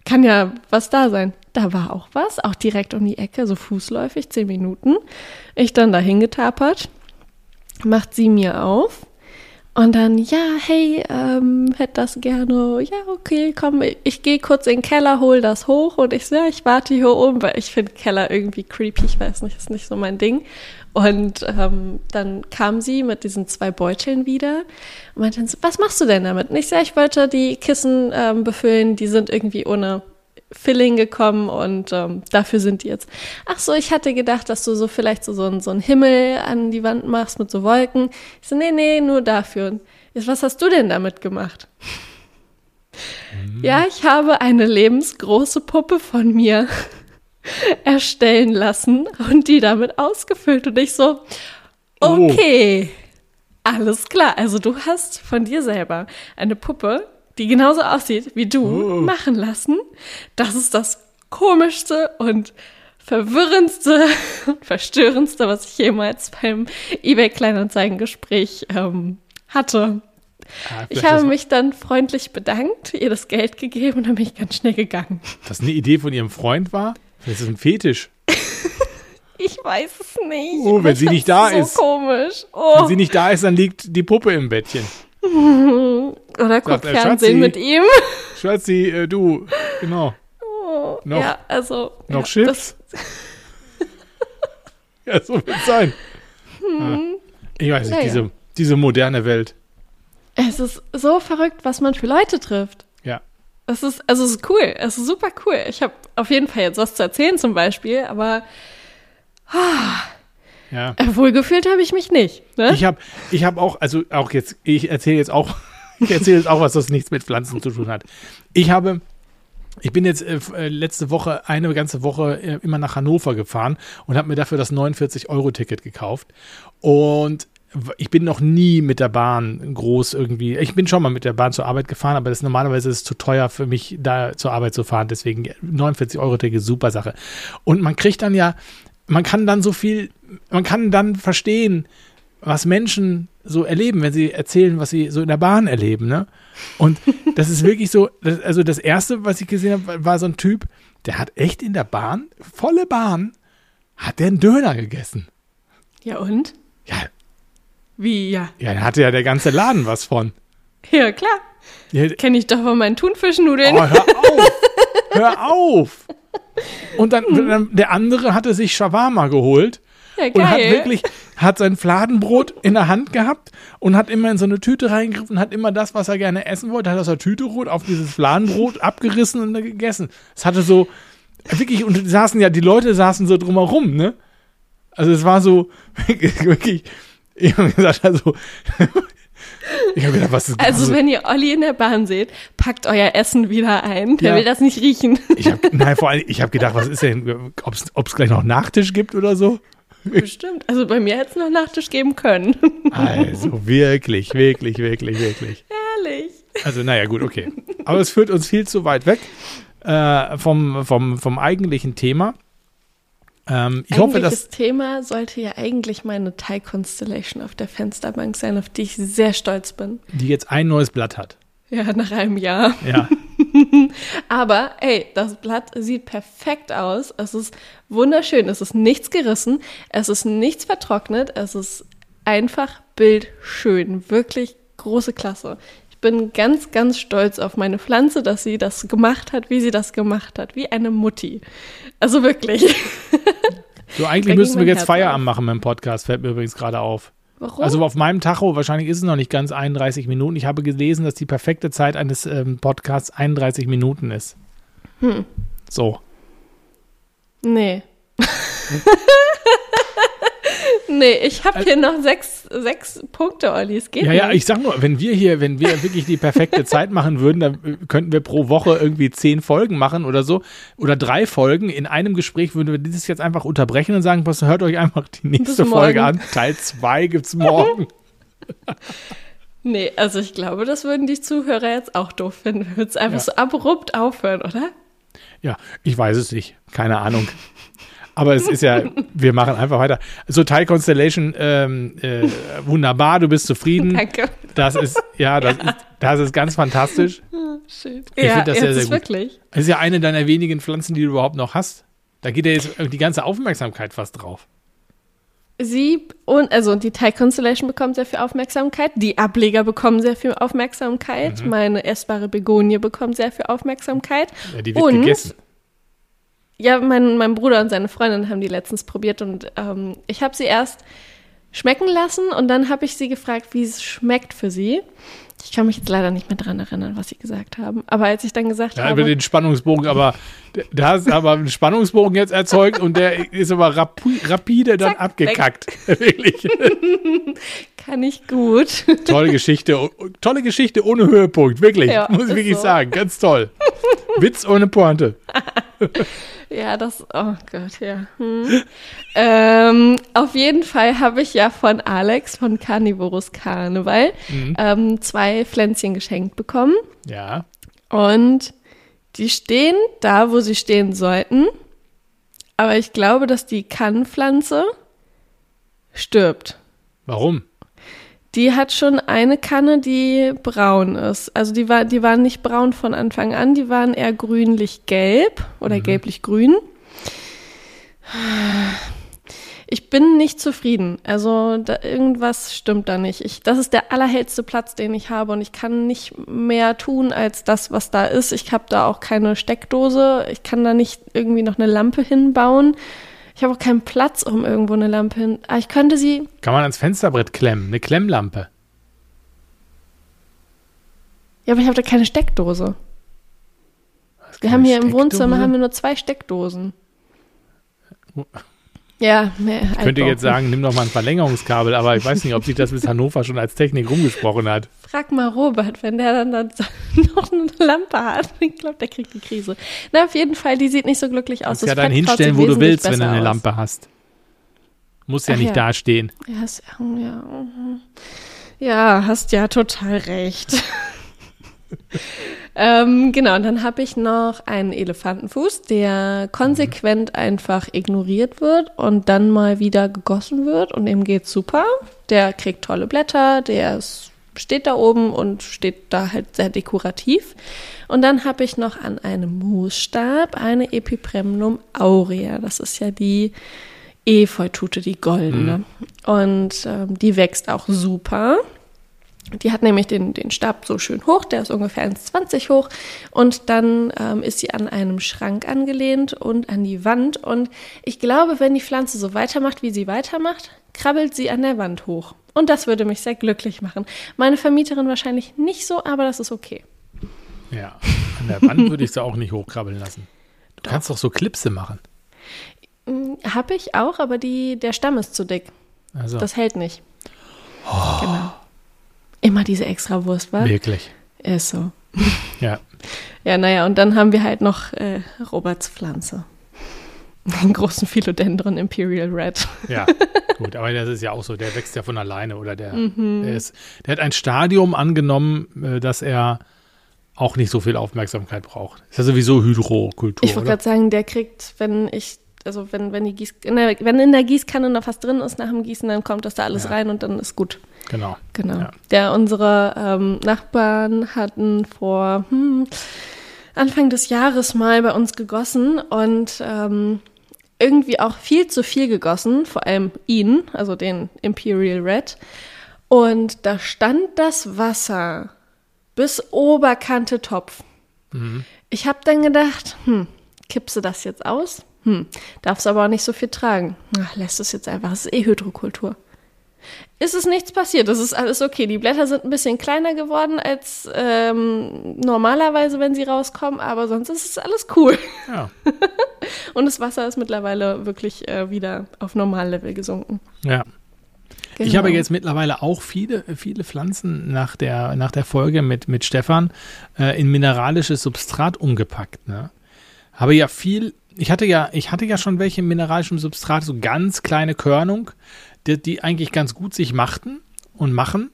kann ja was da sein. Da war auch was, auch direkt um die Ecke, so fußläufig, zehn Minuten. Ich dann dahin getapert, macht sie mir auf und dann, ja, hey, ähm, hätte das gerne. Ja, okay, komm, ich gehe kurz in den Keller, hol das hoch. Und ich so, ja, ich warte hier oben, weil ich finde Keller irgendwie creepy. Ich weiß nicht, ist nicht so mein Ding. Und ähm, dann kam sie mit diesen zwei Beuteln wieder und meinte, was machst du denn damit? Und ich so, ich wollte die Kissen ähm, befüllen, die sind irgendwie ohne Filling gekommen und ähm, dafür sind die jetzt. Ach so, ich hatte gedacht, dass du so vielleicht so, so, ein, so einen Himmel an die Wand machst mit so Wolken. Ich so, nee, nee, nur dafür. Jetzt, was hast du denn damit gemacht? Mhm. Ja, ich habe eine lebensgroße Puppe von mir <laughs> erstellen lassen und die damit ausgefüllt. Und ich so, oh. okay, oh. alles klar. Also du hast von dir selber eine Puppe die genauso aussieht wie du, oh. machen lassen. Das ist das komischste und verwirrendste und verstörendste, was ich jemals beim eBay Kleinanzeigengespräch ähm, hatte. Ah, ich habe mich dann freundlich bedankt, ihr das Geld gegeben und dann bin ich ganz schnell gegangen. Das eine Idee von ihrem Freund war? Das ist ein Fetisch. <laughs> ich weiß es nicht. Oh, wenn sie nicht da so ist. komisch. Oh. Wenn sie nicht da ist, dann liegt die Puppe im Bettchen. <laughs> Oder guckt Fernsehen Schatzi, mit ihm. Schatzi, äh, du, genau. Oh, noch, ja, also. Noch ja, Chips? <laughs> ja, so wird es sein. Hm. Ich weiß nicht, ja, diese, diese moderne Welt. Es ist so verrückt, was man für Leute trifft. Ja. Es ist, also es ist cool. Es ist super cool. Ich habe auf jeden Fall jetzt was zu erzählen zum Beispiel, aber ah, ja. Wohlgefühlt habe ich mich nicht. Ne? Ich habe ich hab auch, also auch jetzt, ich erzähle jetzt auch, <laughs> ich erzähle jetzt auch was, das nichts mit Pflanzen zu tun hat. Ich habe, ich bin jetzt äh, letzte Woche, eine ganze Woche äh, immer nach Hannover gefahren und habe mir dafür das 49-Euro-Ticket gekauft. Und ich bin noch nie mit der Bahn groß irgendwie. Ich bin schon mal mit der Bahn zur Arbeit gefahren, aber das normalerweise ist es zu teuer für mich, da zur Arbeit zu fahren. Deswegen 49 Euro Ticket, super Sache. Und man kriegt dann ja, man kann dann so viel, man kann dann verstehen, was Menschen so erleben, wenn sie erzählen, was sie so in der Bahn erleben. Ne? Und <laughs> das ist wirklich so, das, also das erste, was ich gesehen habe, war so ein Typ, der hat echt in der Bahn, volle Bahn, hat der einen Döner gegessen. Ja und? Ja. Wie, ja? Ja, da hatte ja der ganze Laden was von. Ja, klar. Ja, Kenne ich doch von meinen Thunfischnudeln. Oh, hör auf! <laughs> hör auf! Und dann, hm. der andere hatte sich Shawarma geholt. Ja. Und hat wirklich, hat sein Fladenbrot in der Hand gehabt und hat immer in so eine Tüte reingegriffen, hat immer das, was er gerne essen wollte, hat aus der Tüte geholt, auf dieses Fladenbrot abgerissen und gegessen. Es hatte so, wirklich, und saßen ja, die Leute saßen so drumherum, ne? Also es war so, <laughs> wirklich, ich habe gesagt, also, ich habe gedacht, was ist Also, also, wenn ihr Olli in der Bahn seht, packt euer Essen wieder ein. Der ja. will das nicht riechen. Ich hab, <laughs> nein, vor allem, ich habe gedacht, was ist denn, ob es gleich noch Nachtisch gibt oder so? Bestimmt. Also bei mir hätte es noch Nachtisch geben können. Also wirklich, wirklich, wirklich, wirklich. Herrlich. Also naja, gut, okay. Aber es führt uns viel zu weit weg äh, vom, vom, vom eigentlichen Thema. Ähm, ich hoffe, dass. Das Thema sollte ja eigentlich meine Thai Constellation auf der Fensterbank sein, auf die ich sehr stolz bin. Die jetzt ein neues Blatt hat. Ja, nach einem Jahr. Ja. <laughs> Aber ey, das Blatt sieht perfekt aus. Es ist wunderschön. Es ist nichts gerissen. Es ist nichts vertrocknet. Es ist einfach bildschön. Wirklich große Klasse. Ich bin ganz, ganz stolz auf meine Pflanze, dass sie das gemacht hat, wie sie das gemacht hat. Wie eine Mutti. Also wirklich. <laughs> So, eigentlich müssten wir jetzt Herz Feierabend auf. machen mit dem Podcast, fällt mir übrigens gerade auf. Warum? Also auf meinem Tacho, wahrscheinlich ist es noch nicht ganz 31 Minuten. Ich habe gelesen, dass die perfekte Zeit eines ähm, Podcasts 31 Minuten ist. Hm. So. Nee. <laughs> nee, ich habe hier noch sechs, sechs Punkte, Olli. Es geht ja, nicht. ja, ich sag nur, wenn wir hier, wenn wir wirklich die perfekte Zeit machen würden, dann äh, könnten wir pro Woche irgendwie zehn Folgen machen oder so. Oder drei Folgen. In einem Gespräch würden wir dieses jetzt einfach unterbrechen und sagen, was, hört euch einfach die nächste Folge an. Teil zwei gibt's morgen. <laughs> nee, also ich glaube, das würden die Zuhörer jetzt auch doof finden, wenn wir es einfach ja. so abrupt aufhören, oder? Ja, ich weiß es nicht. Keine Ahnung. Aber es ist ja, <laughs> wir machen einfach weiter. So, Thai Constellation, ähm, äh, wunderbar, du bist zufrieden. Danke. Das ist, ja, das, ja. Ist, das ist ganz fantastisch. schön. Ich ja, finde das sehr, sehr gut. Wirklich. Das ist ja eine deiner wenigen Pflanzen, die du überhaupt noch hast. Da geht ja jetzt die ganze Aufmerksamkeit fast drauf. Sie und also die Thai Constellation bekommt sehr viel Aufmerksamkeit, die Ableger bekommen sehr viel Aufmerksamkeit, mhm. meine essbare Begonie bekommt sehr viel Aufmerksamkeit. Ja, die wird und gegessen. Ja, mein, mein Bruder und seine Freundin haben die letztens probiert und ähm, ich habe sie erst schmecken lassen und dann habe ich sie gefragt, wie es schmeckt für sie. Ich kann mich jetzt leider nicht mehr dran erinnern, was sie gesagt haben. Aber als ich dann gesagt ja, habe. über den Spannungsbogen, aber da hast aber einen Spannungsbogen jetzt erzeugt und der ist aber rap rapide dann Zack, abgekackt. <laughs> Wirklich. <laughs> kann ich gut. <laughs> Tolle Geschichte. Tolle Geschichte ohne Höhepunkt. Wirklich. Ja, muss ich wirklich so. sagen. Ganz toll. Witz ohne Pointe. Ja, das, oh Gott, ja. Hm. ähm, auf jeden Fall habe ich ja von Alex von Carnivorus Karneval mhm. ähm, zwei Pflänzchen geschenkt bekommen. Ja. Und die stehen da, wo sie stehen sollten. Aber ich glaube, dass die Kannpflanze stirbt. Warum? Die hat schon eine Kanne, die braun ist. Also die, war, die waren nicht braun von Anfang an, die waren eher grünlich-gelb oder mhm. gelblich-grün. Ich bin nicht zufrieden. Also da, irgendwas stimmt da nicht. Ich, das ist der allerhellste Platz, den ich habe und ich kann nicht mehr tun als das, was da ist. Ich habe da auch keine Steckdose. Ich kann da nicht irgendwie noch eine Lampe hinbauen. Ich habe auch keinen Platz, um irgendwo eine Lampe hin. Aber ah, ich könnte sie. Kann man ans Fensterbrett klemmen, eine Klemmlampe. Ja, aber ich habe da keine Steckdose. Wir haben hier Steckdose? im Wohnzimmer haben wir nur zwei Steckdosen. Ja, mehr. Ich könnte jetzt sagen, nimm doch mal ein Verlängerungskabel, aber ich weiß nicht, ob sich das bis Hannover schon als Technik rumgesprochen hat. Frag mal Robert, wenn der dann, dann <laughs> noch eine Lampe hat. Ich glaube, der kriegt die Krise. Na, auf jeden Fall, die sieht nicht so glücklich aus. Du kannst ja dann hinstellen, wo du willst, wenn du eine Lampe hast. Muss ja Ach, nicht ja. dastehen. Ja, ja. ja, hast ja total recht. <laughs> ähm, genau, und dann habe ich noch einen Elefantenfuß, der konsequent mhm. einfach ignoriert wird und dann mal wieder gegossen wird und ihm geht's super. Der kriegt tolle Blätter, der ist, steht da oben und steht da halt sehr dekorativ. Und dann habe ich noch an einem Moosstab eine Epipremnum aurea. Das ist ja die Efeutute, die goldene. Mhm. Und ähm, die wächst auch super. Die hat nämlich den, den Stab so schön hoch, der ist ungefähr 1,20 hoch. Und dann ähm, ist sie an einem Schrank angelehnt und an die Wand. Und ich glaube, wenn die Pflanze so weitermacht, wie sie weitermacht, krabbelt sie an der Wand hoch. Und das würde mich sehr glücklich machen. Meine Vermieterin wahrscheinlich nicht so, aber das ist okay. Ja, an der Wand würde ich sie auch nicht hochkrabbeln lassen. Du doch. kannst doch so Klipse machen. Hm, Habe ich auch, aber die, der Stamm ist zu dick. Also. Das hält nicht. Oh. Genau. Immer diese extra Wurst, war? Wirklich. Ist so. <laughs> Ja. ja, naja, und dann haben wir halt noch äh, Roberts Pflanze. Den großen Philodendron Imperial Red. Ja, <laughs> gut, aber das ist ja auch so, der wächst ja von alleine oder der, mhm. der ist, der hat ein Stadium angenommen, äh, dass er auch nicht so viel Aufmerksamkeit braucht. Ist ja sowieso Hydrokultur. Ich wollte gerade sagen, der kriegt, wenn ich also wenn, wenn die Gieß, in der, wenn in der Gießkanne noch was drin ist nach dem Gießen, dann kommt das da alles ja. rein und dann ist gut. Genau. Genau. Ja. Der, unsere ähm, Nachbarn hatten vor hm, Anfang des Jahres mal bei uns gegossen und ähm, irgendwie auch viel zu viel gegossen, vor allem ihn, also den Imperial Red. Und da stand das Wasser bis Oberkante Topf. Mhm. Ich habe dann gedacht, hm, kippst du das jetzt aus? Hm, darfst aber auch nicht so viel tragen. Ach, lässt es jetzt einfach. Es ist eh Hydrokultur. Ist es nichts passiert? Das ist alles okay. Die Blätter sind ein bisschen kleiner geworden als ähm, normalerweise, wenn sie rauskommen, aber sonst ist es alles cool. Ja. <laughs> Und das Wasser ist mittlerweile wirklich äh, wieder auf Normallevel gesunken. Ja. Genau. Ich habe jetzt mittlerweile auch viele, viele Pflanzen nach der, nach der Folge mit, mit Stefan äh, in mineralisches Substrat umgepackt. Ne? Habe ja viel ich hatte ja, ich hatte ja schon welche im mineralischen Substrat, so ganz kleine Körnung, die, die eigentlich ganz gut sich machten und machen.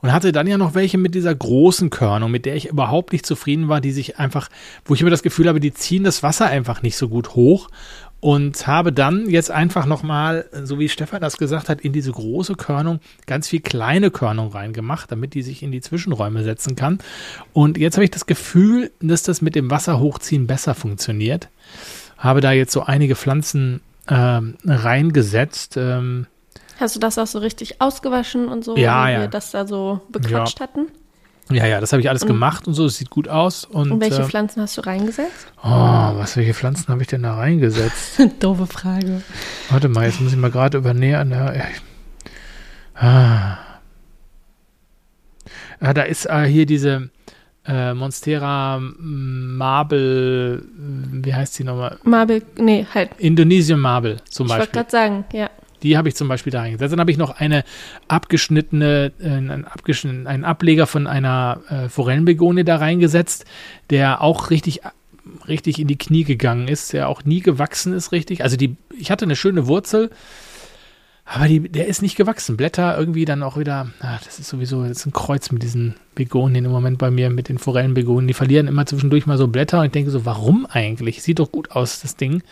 Und hatte dann ja noch welche mit dieser großen Körnung, mit der ich überhaupt nicht zufrieden war, die sich einfach, wo ich immer das Gefühl habe, die ziehen das Wasser einfach nicht so gut hoch und habe dann jetzt einfach nochmal, so wie Stefan das gesagt hat, in diese große Körnung ganz viel kleine Körnung reingemacht, damit die sich in die Zwischenräume setzen kann. Und jetzt habe ich das Gefühl, dass das mit dem Wasser hochziehen besser funktioniert. Habe da jetzt so einige Pflanzen ähm, reingesetzt. Ähm, Hast du das auch so richtig ausgewaschen und so, ja, wie ja. wir das da so bequatscht ja. hatten? Ja, ja, das habe ich alles und, gemacht und so. Es sieht gut aus. Und, und welche äh, Pflanzen hast du reingesetzt? Oh, was, welche Pflanzen habe ich denn da reingesetzt? <laughs> Doofe Frage. Warte mal, jetzt muss ich mal gerade übernähern. Ja, ah. ah. da ist äh, hier diese äh, Monstera Marble, wie heißt die nochmal? Marble, nee, halt. Indonesian Marble zum ich Beispiel. Ich wollte gerade sagen, ja. Die habe ich zum Beispiel da reingesetzt. Dann habe ich noch eine abgeschnittene, äh, einen, abgeschnitten, einen Ableger von einer äh, Forellenbegonie da reingesetzt, der auch richtig richtig in die Knie gegangen ist, der auch nie gewachsen ist richtig. Also die, ich hatte eine schöne Wurzel, aber die, der ist nicht gewachsen. Blätter irgendwie dann auch wieder, ach, das ist sowieso das ist ein Kreuz mit diesen Begonien im Moment bei mir, mit den Forellenbegonien. Die verlieren immer zwischendurch mal so Blätter und ich denke so, warum eigentlich? Sieht doch gut aus, das Ding.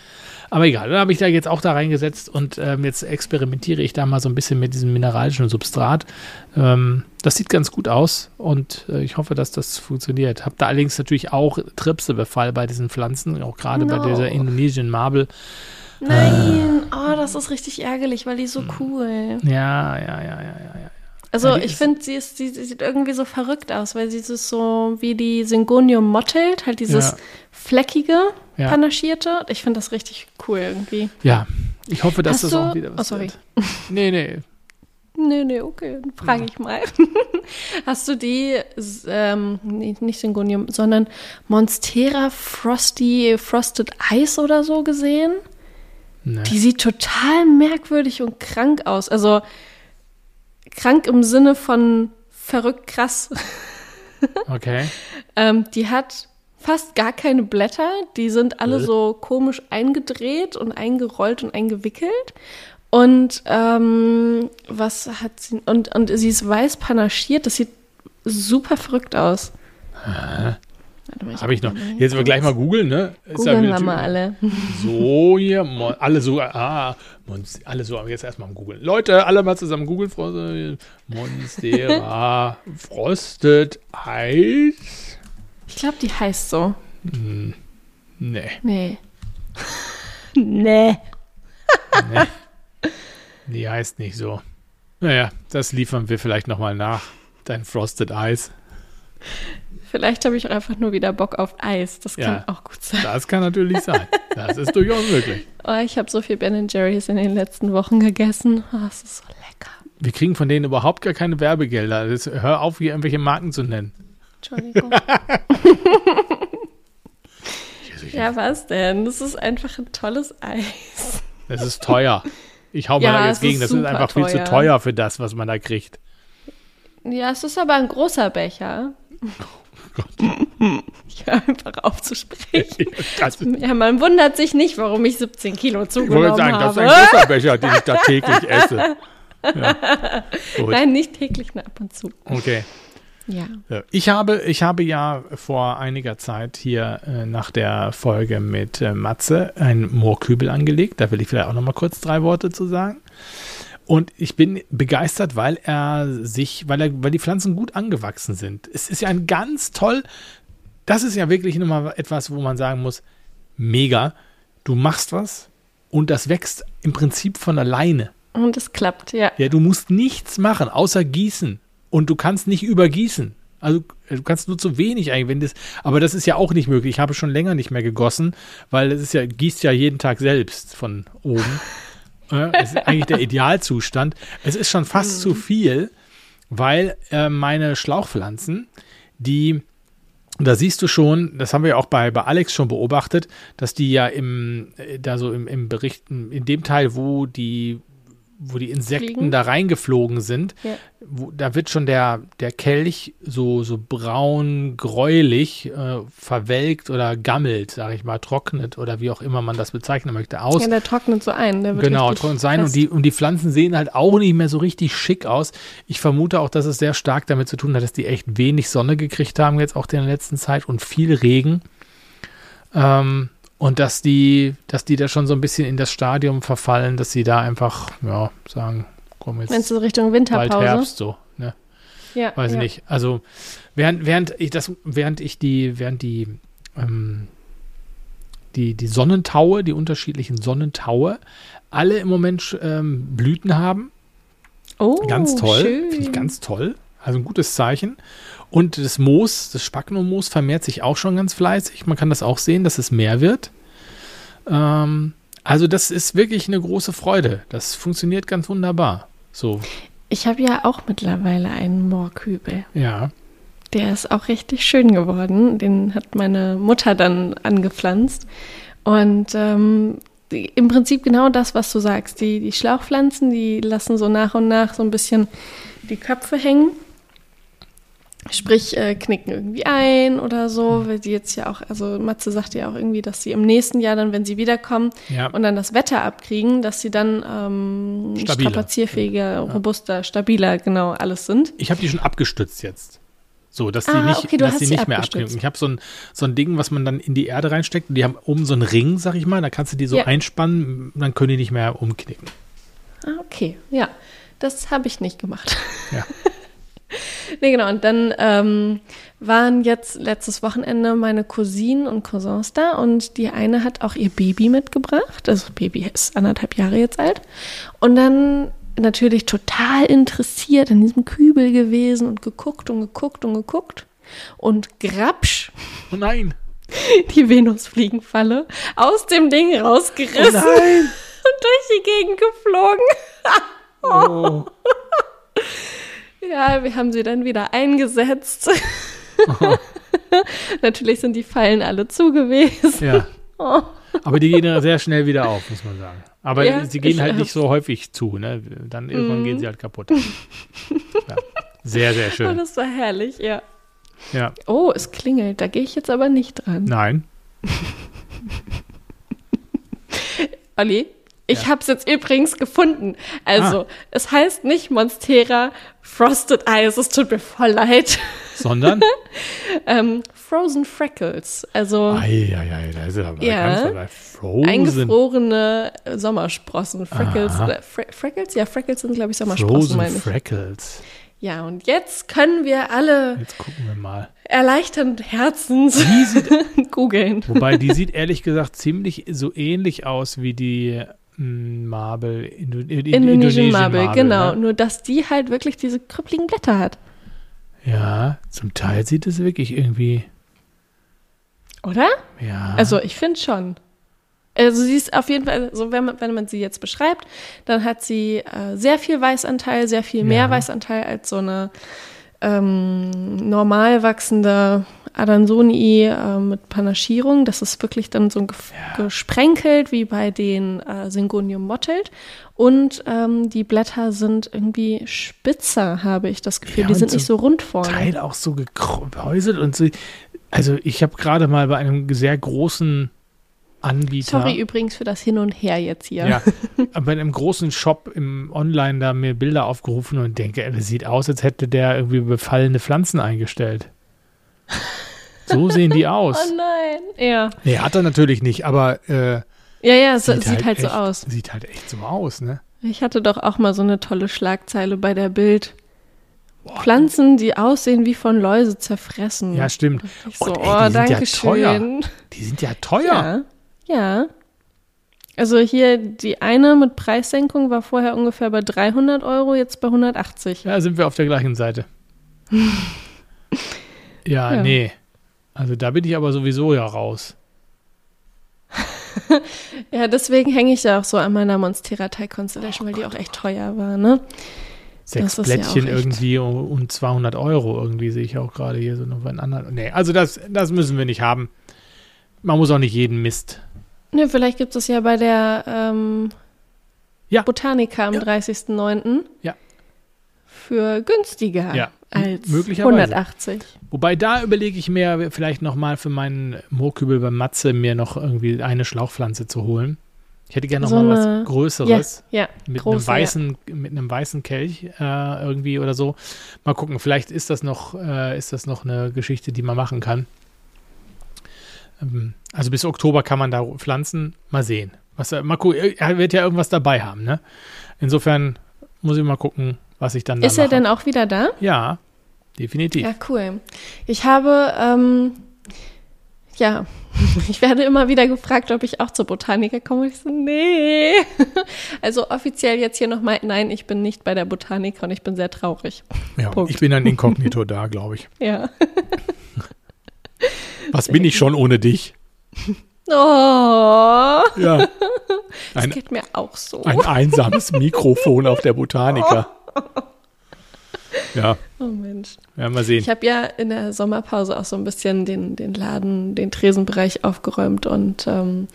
Aber egal, dann habe ich da jetzt auch da reingesetzt und ähm, jetzt experimentiere ich da mal so ein bisschen mit diesem mineralischen Substrat. Ähm, das sieht ganz gut aus und äh, ich hoffe, dass das funktioniert. Habe da allerdings natürlich auch Tripsebefall bei diesen Pflanzen, auch gerade no. bei dieser Indonesian Marble. Nein, oh, das ist richtig ärgerlich, weil die ist so hm. cool. Ja, ja, ja, ja, ja. ja. Also ja, ich finde, sie, ist, sie, sie sieht irgendwie so verrückt aus, weil sie ist so wie die Syngonium mottelt, halt dieses ja. fleckige, ja. panaschierte. Ich finde das richtig cool irgendwie. Ja, ich hoffe, dass Hast das du, auch wieder was oh, sorry. Wird. Nee, nee. Nee, nee, okay, dann frage ich mal. <laughs> Hast du die, ähm, nee, nicht Syngonium, sondern Monstera Frosty Frosted Ice oder so gesehen? Nee. Die sieht total merkwürdig und krank aus. Also krank im Sinne von verrückt krass. <laughs> okay. ähm, die hat fast gar keine Blätter. Die sind alle äh. so komisch eingedreht und eingerollt und eingewickelt. Und ähm, was hat sie? Und, und sie ist weiß panaschiert. Das sieht super verrückt aus. Habe ich noch. Jetzt wir gleich mal googeln, ne? Googeln ja wir mal alle. <laughs> So hier, alle so, ah, alle so, aber jetzt erstmal am googeln. Leute, alle mal zusammen googeln. Monstera <laughs> Frosted Eis. Ich glaube, die heißt so. Hm, nee. Nee. <laughs> nee. nee. Die heißt nicht so. Naja, das liefern wir vielleicht nochmal nach. Dein Frosted Eis. Vielleicht habe ich auch einfach nur wieder Bock auf Eis. Das kann ja, auch gut sein. Das kann natürlich sein. Das ist durchaus möglich. <laughs> Oh, ich habe so viel Ben Jerry's in den letzten Wochen gegessen. Oh, das ist so lecker. Wir kriegen von denen überhaupt gar keine Werbegelder. Das, hör auf, hier irgendwelche Marken zu nennen. Entschuldigung. <laughs> ja, was denn? Das ist einfach ein tolles Eis. Es ist teuer. Ich hau ja, mal da jetzt gegen. Das ist einfach teuer. viel zu teuer für das, was man da kriegt. Ja, es ist aber ein großer Becher. <laughs> Gott. <laughs> Ich höre einfach auf zu sprechen. <laughs> ja, man wundert sich nicht, warum ich 17 Kilo zugenommen ich wollte sagen, habe. Das ist ein großer <laughs> Becher, den ich da täglich esse. Ja. Nein, nicht täglich, nur ab und zu. Okay. Ja. Ich habe, ich habe ja vor einiger Zeit hier äh, nach der Folge mit äh, Matze einen Moorkübel angelegt. Da will ich vielleicht auch noch mal kurz drei Worte zu sagen. Und ich bin begeistert, weil er sich, weil er, weil die Pflanzen gut angewachsen sind. Es ist ja ein ganz toll, das ist ja wirklich nochmal etwas, wo man sagen muss, mega, du machst was und das wächst im Prinzip von alleine. Und es klappt, ja. Ja, du musst nichts machen, außer gießen und du kannst nicht übergießen. Also du kannst nur zu wenig eigentlich, wenn das, aber das ist ja auch nicht möglich. Ich habe schon länger nicht mehr gegossen, weil es ist ja, gießt ja jeden Tag selbst von oben. <laughs> es ist eigentlich der Idealzustand. Es ist schon fast mhm. zu viel, weil äh, meine Schlauchpflanzen, die, da siehst du schon, das haben wir ja auch bei, bei Alex schon beobachtet, dass die ja im, äh, da so im, im Bericht, in dem Teil, wo die wo die Insekten Fliegen. da reingeflogen sind, ja. wo, da wird schon der, der Kelch so, so braun, gräulich, äh, verwelkt oder gammelt, sage ich mal, trocknet oder wie auch immer man das bezeichnen möchte, aus. Ja, der trocknet so ein. genau, trocknet sein und die, und die Pflanzen sehen halt auch nicht mehr so richtig schick aus. Ich vermute auch, dass es sehr stark damit zu tun hat, dass die echt wenig Sonne gekriegt haben jetzt auch in der letzten Zeit und viel Regen. Ähm, und dass die, dass die da schon so ein bisschen in das Stadium verfallen, dass sie da einfach, ja, sagen, komm jetzt. Wenn es so Richtung Winterpause. Bald Herbst so, ne? Ja. Weiß ja. ich nicht. Also, während, während ich das, während ich die, während die, ähm, die, die Sonnentaue, die unterschiedlichen Sonnentaue, alle im Moment ähm, Blüten haben. Oh, ganz toll. Finde ich ganz toll. Also ein gutes Zeichen. Und das Moos, das Spagnomoos vermehrt sich auch schon ganz fleißig. Man kann das auch sehen, dass es mehr wird. Ähm, also das ist wirklich eine große Freude. Das funktioniert ganz wunderbar. So. Ich habe ja auch mittlerweile einen Moorkübel. Ja. Der ist auch richtig schön geworden. Den hat meine Mutter dann angepflanzt. Und ähm, im Prinzip genau das, was du sagst. Die, die Schlauchpflanzen, die lassen so nach und nach so ein bisschen die Köpfe hängen. Sprich, äh, knicken irgendwie ein oder so, weil sie jetzt ja auch, also Matze sagte ja auch irgendwie, dass sie im nächsten Jahr dann, wenn sie wiederkommen ja. und dann das Wetter abkriegen, dass sie dann ähm, strapazierfähiger, ja. robuster, stabiler, genau, alles sind. Ich habe die schon abgestützt jetzt. So, dass die ah, nicht, okay, dass die nicht mehr abknicken. Ich habe so ein, so ein Ding, was man dann in die Erde reinsteckt und die haben oben so einen Ring, sag ich mal, da kannst du die so ja. einspannen, dann können die nicht mehr umknicken. Ah, okay, ja. Das habe ich nicht gemacht. Ja. <laughs> <laughs> nee, genau. Und dann ähm, waren jetzt letztes Wochenende meine Cousinen und Cousins da und die eine hat auch ihr Baby mitgebracht. Also Baby ist anderthalb Jahre jetzt alt. Und dann natürlich total interessiert an diesem Kübel gewesen und geguckt und geguckt und geguckt. Und grapsch. Oh nein. <laughs> Die Venusfliegenfalle aus dem Ding rausgerissen. Oh nein. <laughs> Und durch die Gegend geflogen. oh. Ja, wir haben sie dann wieder eingesetzt. Oh. <laughs> Natürlich sind die Fallen alle zu gewesen. Ja. Oh. Aber die gehen ja sehr schnell wieder auf, muss man sagen. Aber ja, sie gehen halt nicht so häufig zu, ne? Dann irgendwann mm. gehen sie halt kaputt. Ja. Sehr, sehr schön. Oh, das war herrlich, ja. Ja. Oh, es klingelt. Da gehe ich jetzt aber nicht dran. Nein. <laughs> Olli, Ich ja. habe es jetzt übrigens gefunden. Also, ah. es heißt nicht Monstera Frosted Eyes, es tut mir voll leid. Sondern? <laughs> ähm, Frozen Freckles. Also. Eieiei, da ist aber ja, ganz Frozen. Eingefrorene Sommersprossen. Freckles. Äh, Fre Freckles? Ja, Freckles sind, glaube ich, Sommersprossen, Frozen meine ich. Freckles. Ja, und jetzt können wir alle jetzt gucken wir mal. erleichternd Herzens <laughs> googeln. Wobei die sieht ehrlich gesagt ziemlich so ähnlich aus wie die Marble, Indo in, Indonesian, Indonesian Marble, Marble, genau. Ne? Nur, dass die halt wirklich diese krüppeligen Blätter hat. Ja, zum Teil sieht es wirklich irgendwie. Oder? Ja. Also, ich finde schon. Also sie ist auf jeden Fall, so wenn man, wenn man sie jetzt beschreibt, dann hat sie äh, sehr viel Weißanteil, sehr viel mehr ja. Weißanteil als so eine ähm, normal wachsende Adansonii äh, mit Panaschierung. Das ist wirklich dann so ja. gesprenkelt wie bei den äh, Syngonium mottelt. Und ähm, die Blätter sind irgendwie spitzer, habe ich das Gefühl. Ja, die sind nicht so rund vorne. Teil auch so gekräuselt und so. Also ich habe gerade mal bei einem sehr großen Anbieter. Sorry übrigens für das Hin und Her jetzt hier. Ja, <laughs> bei einem großen Shop im Online da mir Bilder aufgerufen und denke, das sieht aus, als hätte der irgendwie befallene Pflanzen eingestellt. <laughs> So sehen die aus. Oh nein. Ja. Nee, hat er natürlich nicht, aber äh, ja, ja, es sieht, sieht halt, halt echt, so aus. Sieht halt echt so aus, ne? Ich hatte doch auch mal so eine tolle Schlagzeile bei der Bild. Boah. Pflanzen, die aussehen wie von Läuse zerfressen. Ja, stimmt. So, und, ey, oh, danke ja schön. Die sind ja teuer. Ja. Ja. Also hier die eine mit Preissenkung war vorher ungefähr bei 300 Euro, jetzt bei 180. Ja, sind wir auf der gleichen Seite. <laughs> ja, ja, nee. Also da bin ich aber sowieso ja raus. <laughs> ja, deswegen hänge ich ja auch so an meiner Monstera Thai Constellation, oh, weil die auch echt teuer war, ne? Sechs Blättchen ja irgendwie und 200 Euro irgendwie sehe ich auch gerade hier so noch bei anderen. Nee, also das, das müssen wir nicht haben. Man muss auch nicht jeden Mist Ne, vielleicht gibt es ja bei der ähm, ja. Botanica am ja. 30.09. Ja. Für günstiger ja. Als Möglicherweise. 180. Wobei da überlege ich mir vielleicht nochmal für meinen Moorkübel bei Matze mir noch irgendwie eine Schlauchpflanze zu holen. Ich hätte gerne nochmal so was Größeres. Ja, ja mit, große, einem weißen, ja. mit einem weißen Kelch äh, irgendwie oder so. Mal gucken, vielleicht ist das noch, äh, ist das noch eine Geschichte, die man machen kann. Ähm, also bis Oktober kann man da pflanzen. Mal sehen. Was, mal gucken, er wird ja irgendwas dabei haben, ne? Insofern muss ich mal gucken, was ich dann da Ist mache. er denn auch wieder da? Ja, definitiv. Ja, cool. Ich habe, ähm, ja, <laughs> ich werde immer wieder gefragt, ob ich auch zur Botaniker komme. Ich so, nee. <laughs> Also offiziell jetzt hier nochmal, nein, ich bin nicht bei der Botaniker und ich bin sehr traurig. Ja, <laughs> Punkt. ich bin dann inkognito da, glaube ich. Ja. Was bin ich schon ohne dich? Oh. Ja. das ein, geht mir auch so. Ein einsames Mikrofon auf der Botaniker. <laughs> Ja. Oh Mensch. Ja, mal sehen. Ich habe ja in der Sommerpause auch so ein bisschen den, den Laden, den Tresenbereich aufgeräumt und ähm,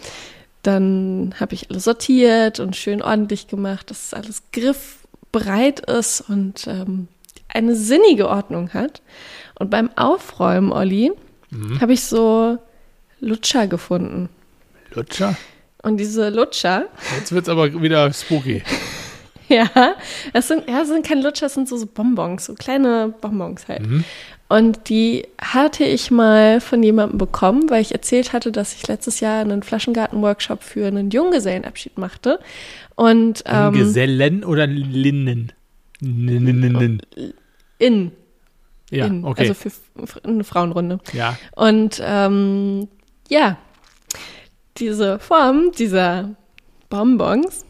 dann habe ich alles sortiert und schön ordentlich gemacht, dass alles griffbereit ist und ähm, eine sinnige Ordnung hat. Und beim Aufräumen, Olli, mhm. habe ich so Lutscher gefunden. Lutscher? Und diese Lutscher. Jetzt wird es aber wieder spooky. <laughs> <laughs> ja, das sind, ja, das sind keine Lutscher, das sind so, so Bonbons, so kleine Bonbons halt. Mhm. Und die hatte ich mal von jemandem bekommen, weil ich erzählt hatte, dass ich letztes Jahr einen Flaschengarten-Workshop für einen Junggesellenabschied machte. Und, ähm, Gesellen oder Linnen? In. Ja, in, okay. Also für eine Frauenrunde. Ja. Und ähm, ja, diese Form dieser Bonbons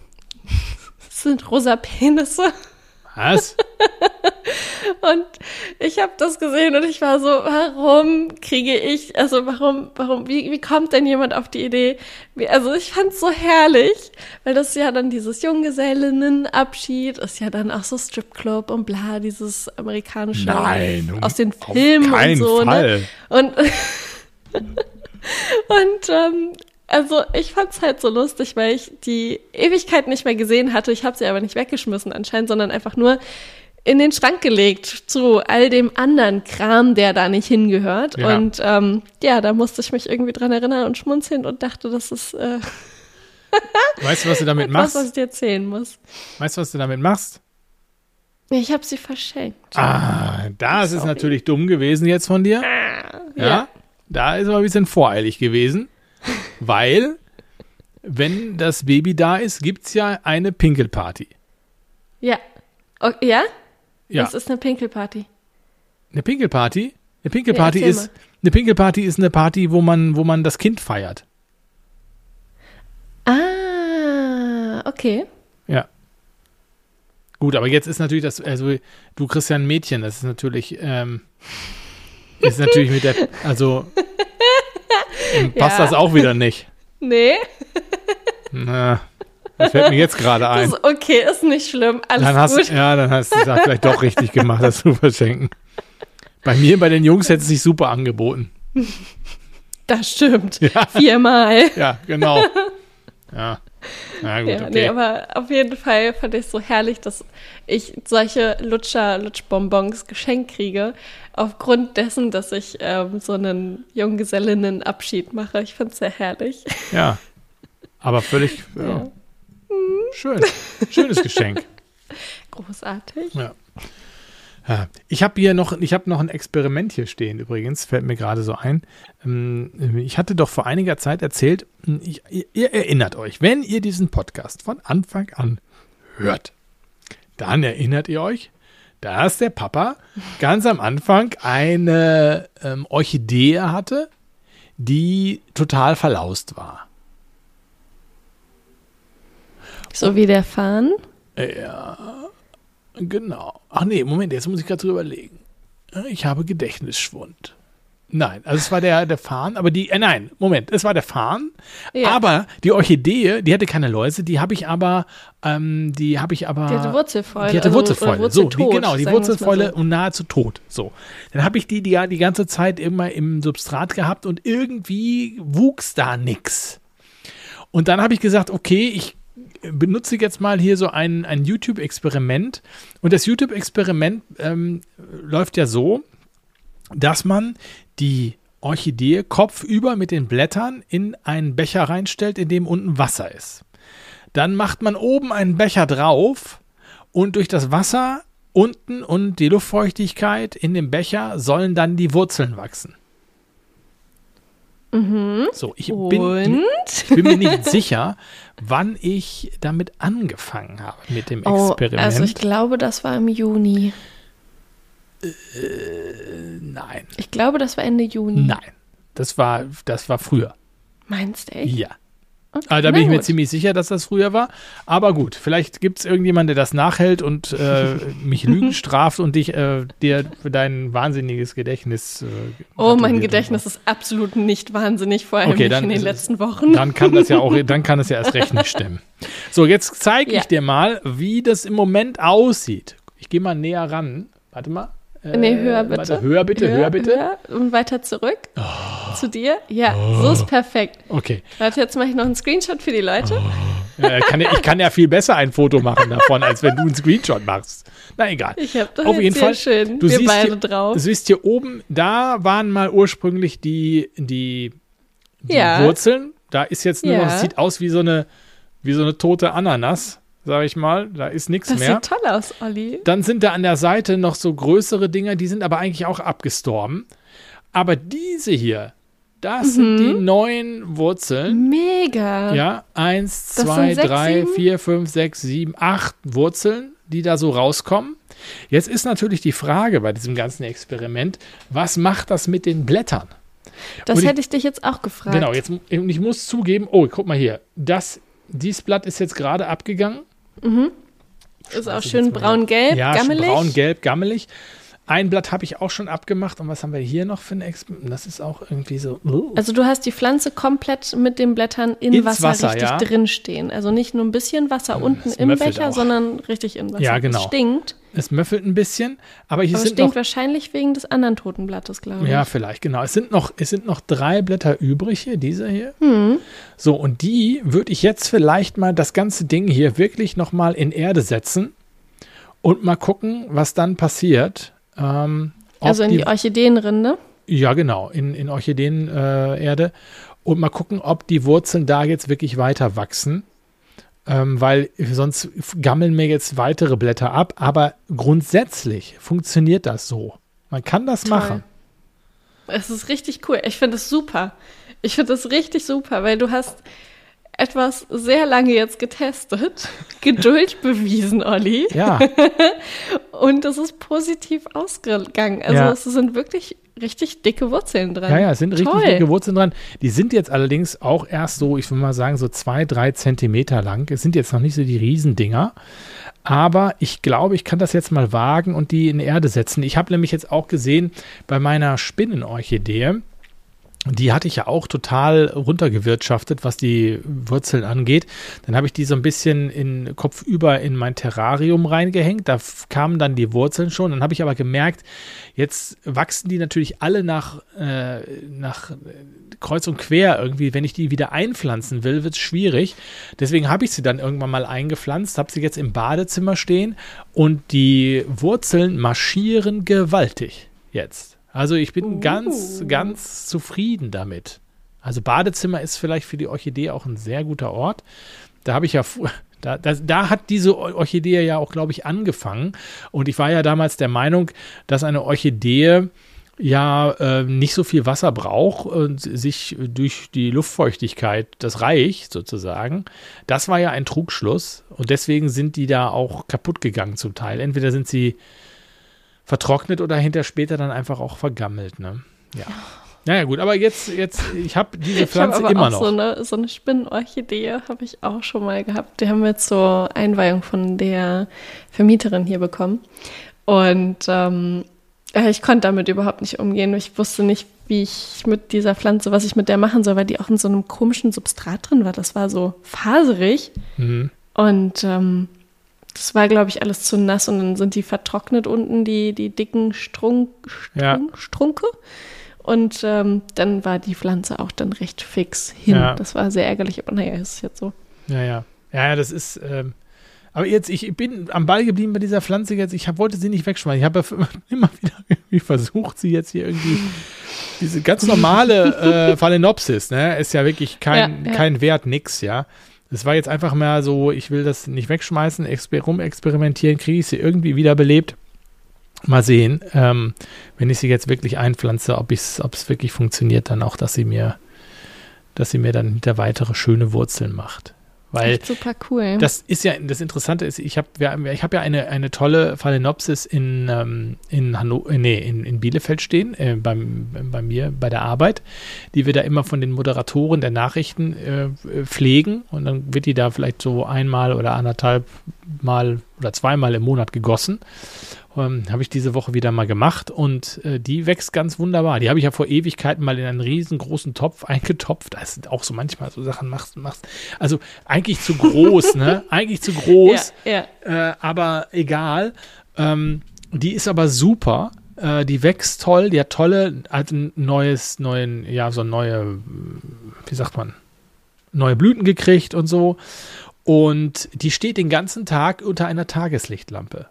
sind rosa Penisse. Was? <laughs> und ich habe das gesehen und ich war so, warum kriege ich, also warum, warum, wie, wie kommt denn jemand auf die Idee? Wie, also ich fand es so herrlich, weil das ja dann dieses Junggesellinnenabschied ist ja dann auch so Stripclub und bla, dieses amerikanische Nein, aus den Filmen und so. Ne? Fall. Ne? Und <laughs> und ähm, also ich fand's halt so lustig, weil ich die Ewigkeit nicht mehr gesehen hatte. Ich habe sie aber nicht weggeschmissen anscheinend, sondern einfach nur in den Schrank gelegt zu all dem anderen Kram, der da nicht hingehört. Ja. Und ähm, ja, da musste ich mich irgendwie dran erinnern und schmunzeln und dachte, das ist äh, <laughs> Weißt du, was du damit machst? Was, was ich dir erzählen muss. Weißt du, was du damit machst? Ich habe sie verschenkt. Ah, das Sorry. ist natürlich dumm gewesen jetzt von dir. Ah, ja. ja. Da ist aber ein bisschen voreilig gewesen, weil, wenn das Baby da ist, gibt es ja eine Pinkelparty. Ja. Okay, ja? Ja. Was ist eine Pinkelparty? Eine Pinkelparty? Eine Pinkelparty ja, ist eine Pinkelparty ist eine Party, wo man, wo man das Kind feiert. Ah, okay. Ja. Gut, aber jetzt ist natürlich das, also du kriegst ja ein Mädchen, das ist natürlich, ähm, ist natürlich mit der, also <laughs> <laughs> passt ja. das auch wieder nicht. <laughs> Nee. Na, das fällt mir jetzt gerade ein. Ist okay, ist nicht schlimm, alles dann hast, gut. Ja, dann hast du es vielleicht doch richtig gemacht, das zu verschenken. Bei mir, bei den Jungs hätte es sich super angeboten. Das stimmt. Ja. Viermal. Ja, genau. <laughs> Ja. Na gut, ja, okay. Nee, aber auf jeden Fall fand ich es so herrlich, dass ich solche Lutscher, Lutschbonbons geschenkt kriege, aufgrund dessen, dass ich ähm, so einen Junggesellinnenabschied mache. Ich finde es sehr herrlich. Ja. Aber völlig <laughs> ja. Ja. schön. Schönes Geschenk. <laughs> Großartig. Ja. Ich habe hier noch, ich habe noch ein Experiment hier stehen übrigens, fällt mir gerade so ein. Ähm, ich hatte doch vor einiger Zeit erzählt, hm, ich, ihr erinnert euch, wenn ihr diesen Podcast von Anfang an hört, dann erinnert ihr euch, dass der Papa ganz am Anfang eine ähm, Orchidee hatte, die total verlaust war. So wie der Fahnen? Ja, Genau. Ach nee, Moment, jetzt muss ich gerade drüber überlegen. Ich habe Gedächtnisschwund. Nein, also es war der, der Farn, aber die, äh, nein, Moment, es war der Farn, ja. aber die Orchidee, die hatte keine Läuse, die habe ich aber, ähm, die habe ich aber. Die hatte Wurzelfäule. Die hatte also, Wurzelfäule, so, die, genau, die Wurzelfäule so. und nahezu tot, so. Dann habe ich die, die die ganze Zeit immer im Substrat gehabt und irgendwie wuchs da nix. Und dann habe ich gesagt, okay, ich benutze jetzt mal hier so ein, ein YouTube-Experiment. Und das YouTube-Experiment ähm, läuft ja so, dass man die Orchidee kopfüber mit den Blättern in einen Becher reinstellt, in dem unten Wasser ist. Dann macht man oben einen Becher drauf und durch das Wasser unten und die Luftfeuchtigkeit in dem Becher sollen dann die Wurzeln wachsen. Mhm. So, ich bin, ich bin, mir nicht sicher, wann ich damit angefangen habe mit dem oh, Experiment. Also ich glaube, das war im Juni. Äh, nein. Ich glaube, das war Ende Juni. Nein, das war, das war früher. Meinst du echt? Ja. Okay, also da bin ich mir ziemlich sicher, dass das früher war. Aber gut, vielleicht gibt es irgendjemanden, der das nachhält und äh, <laughs> mich Lügen straft und dich äh, dir für dein wahnsinniges Gedächtnis. Äh, oh, mein Gedächtnis ist absolut nicht wahnsinnig, vor allem okay, dann, in den letzten Wochen. Dann kann das ja auch, <laughs> dann kann es ja erst recht nicht stimmen. So, jetzt zeige ich ja. dir mal, wie das im Moment aussieht. Ich gehe mal näher ran. Warte mal. Äh, nee, höher bitte. Warte, höher bitte, höher, höher bitte. Höher und weiter zurück. Oh. Zu dir. Ja, oh. so ist perfekt. Okay. Warte, jetzt mache ich noch einen Screenshot für die Leute. Oh. Ja, kann ich kann ja viel besser ein Foto machen davon, als wenn du einen Screenshot machst. Na egal. Ich habe das Auf jeden Fall schön. Du Wir siehst beide hier, drauf. Du siehst hier oben, da waren mal ursprünglich die, die, die ja. Wurzeln. Da ist jetzt nur ja. noch, sieht aus wie so eine, wie so eine tote Ananas sage ich mal. Da ist nichts mehr. Das sieht toll aus, Olli. Dann sind da an der Seite noch so größere Dinger, die sind aber eigentlich auch abgestorben. Aber diese hier, das mhm. sind die neuen Wurzeln. Mega. Ja, eins, zwei, drei, sechs, vier, fünf, sechs, sieben, acht Wurzeln, die da so rauskommen. Jetzt ist natürlich die Frage bei diesem ganzen Experiment, was macht das mit den Blättern? Das ich, hätte ich dich jetzt auch gefragt. Genau, jetzt ich muss zugeben, oh, guck mal hier, das, dieses Blatt ist jetzt gerade abgegangen. Mhm. Ist auch schön braun-gelb, ja, gammelig. braun-gelb, gammelig. Ein Blatt habe ich auch schon abgemacht. Und was haben wir hier noch für ein Experiment? Das ist auch irgendwie so. Uh. Also du hast die Pflanze komplett mit den Blättern in Ins Wasser, Wasser richtig ja. drinstehen. Also nicht nur ein bisschen Wasser hm, unten im Becher, auch. sondern richtig in Wasser. Ja, genau. Es stinkt. Es möffelt ein bisschen, aber hier aber sind es stinkt noch, wahrscheinlich wegen des anderen toten Blattes, glaube ich. Ja, vielleicht, genau. Es sind noch, es sind noch drei Blätter übrig hier, dieser hier. Hm. So, und die würde ich jetzt vielleicht mal das ganze Ding hier wirklich nochmal in Erde setzen und mal gucken, was dann passiert. Ähm, also in die, die Orchideenrinde? Ja, genau, in, in Orchideenerde. Äh, und mal gucken, ob die Wurzeln da jetzt wirklich weiter wachsen. Ähm, weil sonst gammeln mir jetzt weitere Blätter ab. Aber grundsätzlich funktioniert das so. Man kann das Toll. machen. Es ist richtig cool. Ich finde es super. Ich finde es richtig super, weil du hast etwas sehr lange jetzt getestet, <laughs> Geduld bewiesen, Olli. Ja. <laughs> Und es ist positiv ausgegangen. Also ja. es sind wirklich richtig dicke Wurzeln dran. Ja, ja, es sind Toll. richtig dicke Wurzeln dran. Die sind jetzt allerdings auch erst so, ich würde mal sagen, so zwei, drei Zentimeter lang. Es sind jetzt noch nicht so die Riesendinger. Aber ich glaube, ich kann das jetzt mal wagen und die in Erde setzen. Ich habe nämlich jetzt auch gesehen bei meiner Spinnenorchidee, die hatte ich ja auch total runtergewirtschaftet, was die Wurzeln angeht. Dann habe ich die so ein bisschen in kopfüber in mein Terrarium reingehängt. Da kamen dann die Wurzeln schon. Dann habe ich aber gemerkt, jetzt wachsen die natürlich alle nach, äh, nach kreuz und quer irgendwie. Wenn ich die wieder einpflanzen will, wird es schwierig. Deswegen habe ich sie dann irgendwann mal eingepflanzt, habe sie jetzt im Badezimmer stehen und die Wurzeln marschieren gewaltig jetzt. Also ich bin uh. ganz, ganz zufrieden damit. Also Badezimmer ist vielleicht für die Orchidee auch ein sehr guter Ort. Da habe ich ja, <laughs> da, da, da, hat diese Orchidee ja auch, glaube ich, angefangen. Und ich war ja damals der Meinung, dass eine Orchidee ja äh, nicht so viel Wasser braucht und sich durch die Luftfeuchtigkeit das reicht sozusagen. Das war ja ein Trugschluss und deswegen sind die da auch kaputt gegangen zum Teil. Entweder sind sie vertrocknet oder hinter später dann einfach auch vergammelt. Ne? Ja. Naja, gut, aber jetzt, jetzt ich habe diese Pflanze <laughs> ich hab aber immer auch noch. So eine, so eine Spinnenorchidee habe ich auch schon mal gehabt. Die haben wir zur Einweihung von der Vermieterin hier bekommen. Und ähm, ich konnte damit überhaupt nicht umgehen. Ich wusste nicht, wie ich mit dieser Pflanze, was ich mit der machen soll, weil die auch in so einem komischen Substrat drin war. Das war so faserig. Mhm. Und ähm, das war, glaube ich, alles zu nass und dann sind die vertrocknet unten, die, die dicken Strunk, Strunk, ja. Strunke. Und ähm, dann war die Pflanze auch dann recht fix hin. Ja. Das war sehr ärgerlich, aber naja, ist jetzt so. Ja, ja. Ja, das ist. Ähm, aber jetzt, ich bin am Ball geblieben bei dieser Pflanze jetzt. Ich hab, wollte sie nicht wegschmeißen. Ich habe <laughs> immer wieder irgendwie versucht, sie jetzt hier irgendwie. <laughs> Diese ganz normale äh, Phalaenopsis, ne? Ist ja wirklich kein, ja, ja. kein Wert, nix, ja. Es war jetzt einfach mal so, ich will das nicht wegschmeißen, exper rumexperimentieren, kriege ich sie irgendwie wiederbelebt. Mal sehen, ähm, wenn ich sie jetzt wirklich einpflanze, ob es wirklich funktioniert, dann auch, dass sie mir, dass sie mir dann wieder weitere schöne Wurzeln macht. Weil Echt super cool. Das ist ja, das Interessante ist, ich habe ich hab ja eine, eine tolle Phalaenopsis in, ähm, in, Hanno, äh, nee, in, in Bielefeld stehen, äh, beim, bei mir bei der Arbeit, die wir da immer von den Moderatoren der Nachrichten äh, pflegen. Und dann wird die da vielleicht so einmal oder anderthalb Mal oder zweimal im Monat gegossen. Ähm, habe ich diese Woche wieder mal gemacht und äh, die wächst ganz wunderbar. Die habe ich ja vor Ewigkeiten mal in einen riesengroßen Topf <laughs> eingetopft. Da sind auch so manchmal so Sachen machst, machst. Also eigentlich zu groß, ne? <laughs> Eigentlich zu groß. Ja, ja. Äh, aber egal. Ähm, die ist aber super. Äh, die wächst toll. Die hat tolle, hat ein neues, neuen, ja, so neue, wie sagt man, neue Blüten gekriegt und so. Und die steht den ganzen Tag unter einer Tageslichtlampe.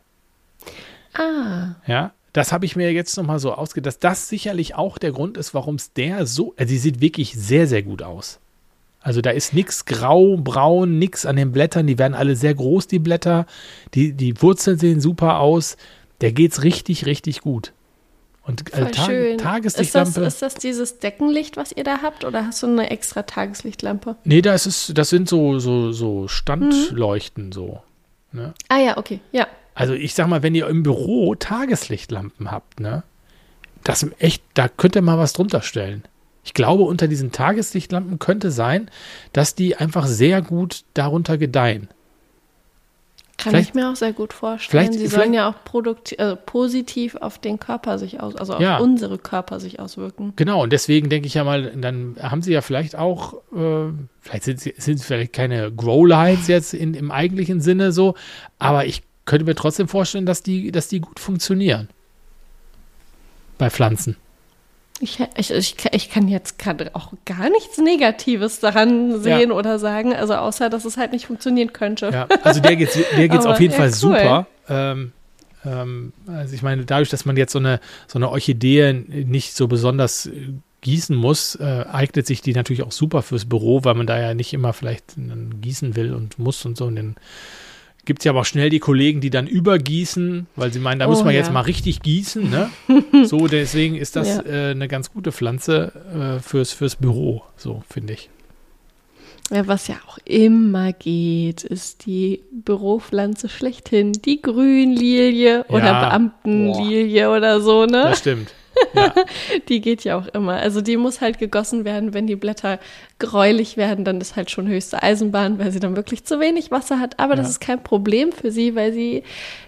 Ah. Ja, das habe ich mir jetzt nochmal so ausgedacht, dass das sicherlich auch der Grund ist, warum es der so, also sie sieht wirklich sehr, sehr gut aus. Also da ist nichts grau, braun, nichts an den Blättern, die werden alle sehr groß, die Blätter. Die, die Wurzeln sehen super aus. Der geht's richtig, richtig gut. Und äh, Ta schön. Tageslichtlampe. Ist das, ist das, dieses Deckenlicht, was ihr da habt, oder hast du eine extra Tageslichtlampe? Nee, das ist, das sind so, so, so Standleuchten hm. so. Ne? Ah ja, okay, ja. Also ich sag mal, wenn ihr im Büro Tageslichtlampen habt, ne, das echt, da könnt ihr mal was drunter stellen. Ich glaube, unter diesen Tageslichtlampen könnte sein, dass die einfach sehr gut darunter gedeihen. Kann vielleicht, ich mir auch sehr gut vorstellen. Sie sollen ja auch produktiv, also positiv auf den Körper sich aus, also auf ja. unsere Körper sich auswirken. Genau, und deswegen denke ich ja mal, dann haben sie ja vielleicht auch, äh, vielleicht sind sie sind vielleicht keine Growlights jetzt in, im eigentlichen Sinne so, aber ich könnte mir trotzdem vorstellen, dass die, dass die gut funktionieren. Bei Pflanzen. Ich, ich, ich, ich kann jetzt gerade auch gar nichts Negatives daran sehen ja. oder sagen, also außer, dass es halt nicht funktionieren könnte. Ja, also der geht's, der geht's <laughs> auf jeden ja, Fall cool. super. Ähm, Ähm, also ich meine, dadurch, dass man jetzt so eine, so eine Orchidee nicht so besonders gießen muss, äh, eignet sich die natürlich auch super fürs Büro, weil man da ja nicht immer vielleicht gießen will und muss und so. Und dann gibt es ja aber auch schnell die Kollegen, die dann übergießen, weil sie meinen, da oh, muss man ja. jetzt mal richtig gießen. Ne? <laughs> so, deswegen ist das ja. äh, eine ganz gute Pflanze äh, fürs, fürs Büro, so finde ich. Ja, was ja auch immer geht, ist die Büropflanze schlechthin, die Grünlilie ja. oder Beamtenlilie Boah. oder so, ne? Das stimmt. Ja. <laughs> die geht ja auch immer. Also die muss halt gegossen werden, wenn die Blätter gräulich werden, dann ist halt schon höchste Eisenbahn, weil sie dann wirklich zu wenig Wasser hat. Aber ja. das ist kein Problem für sie, weil sie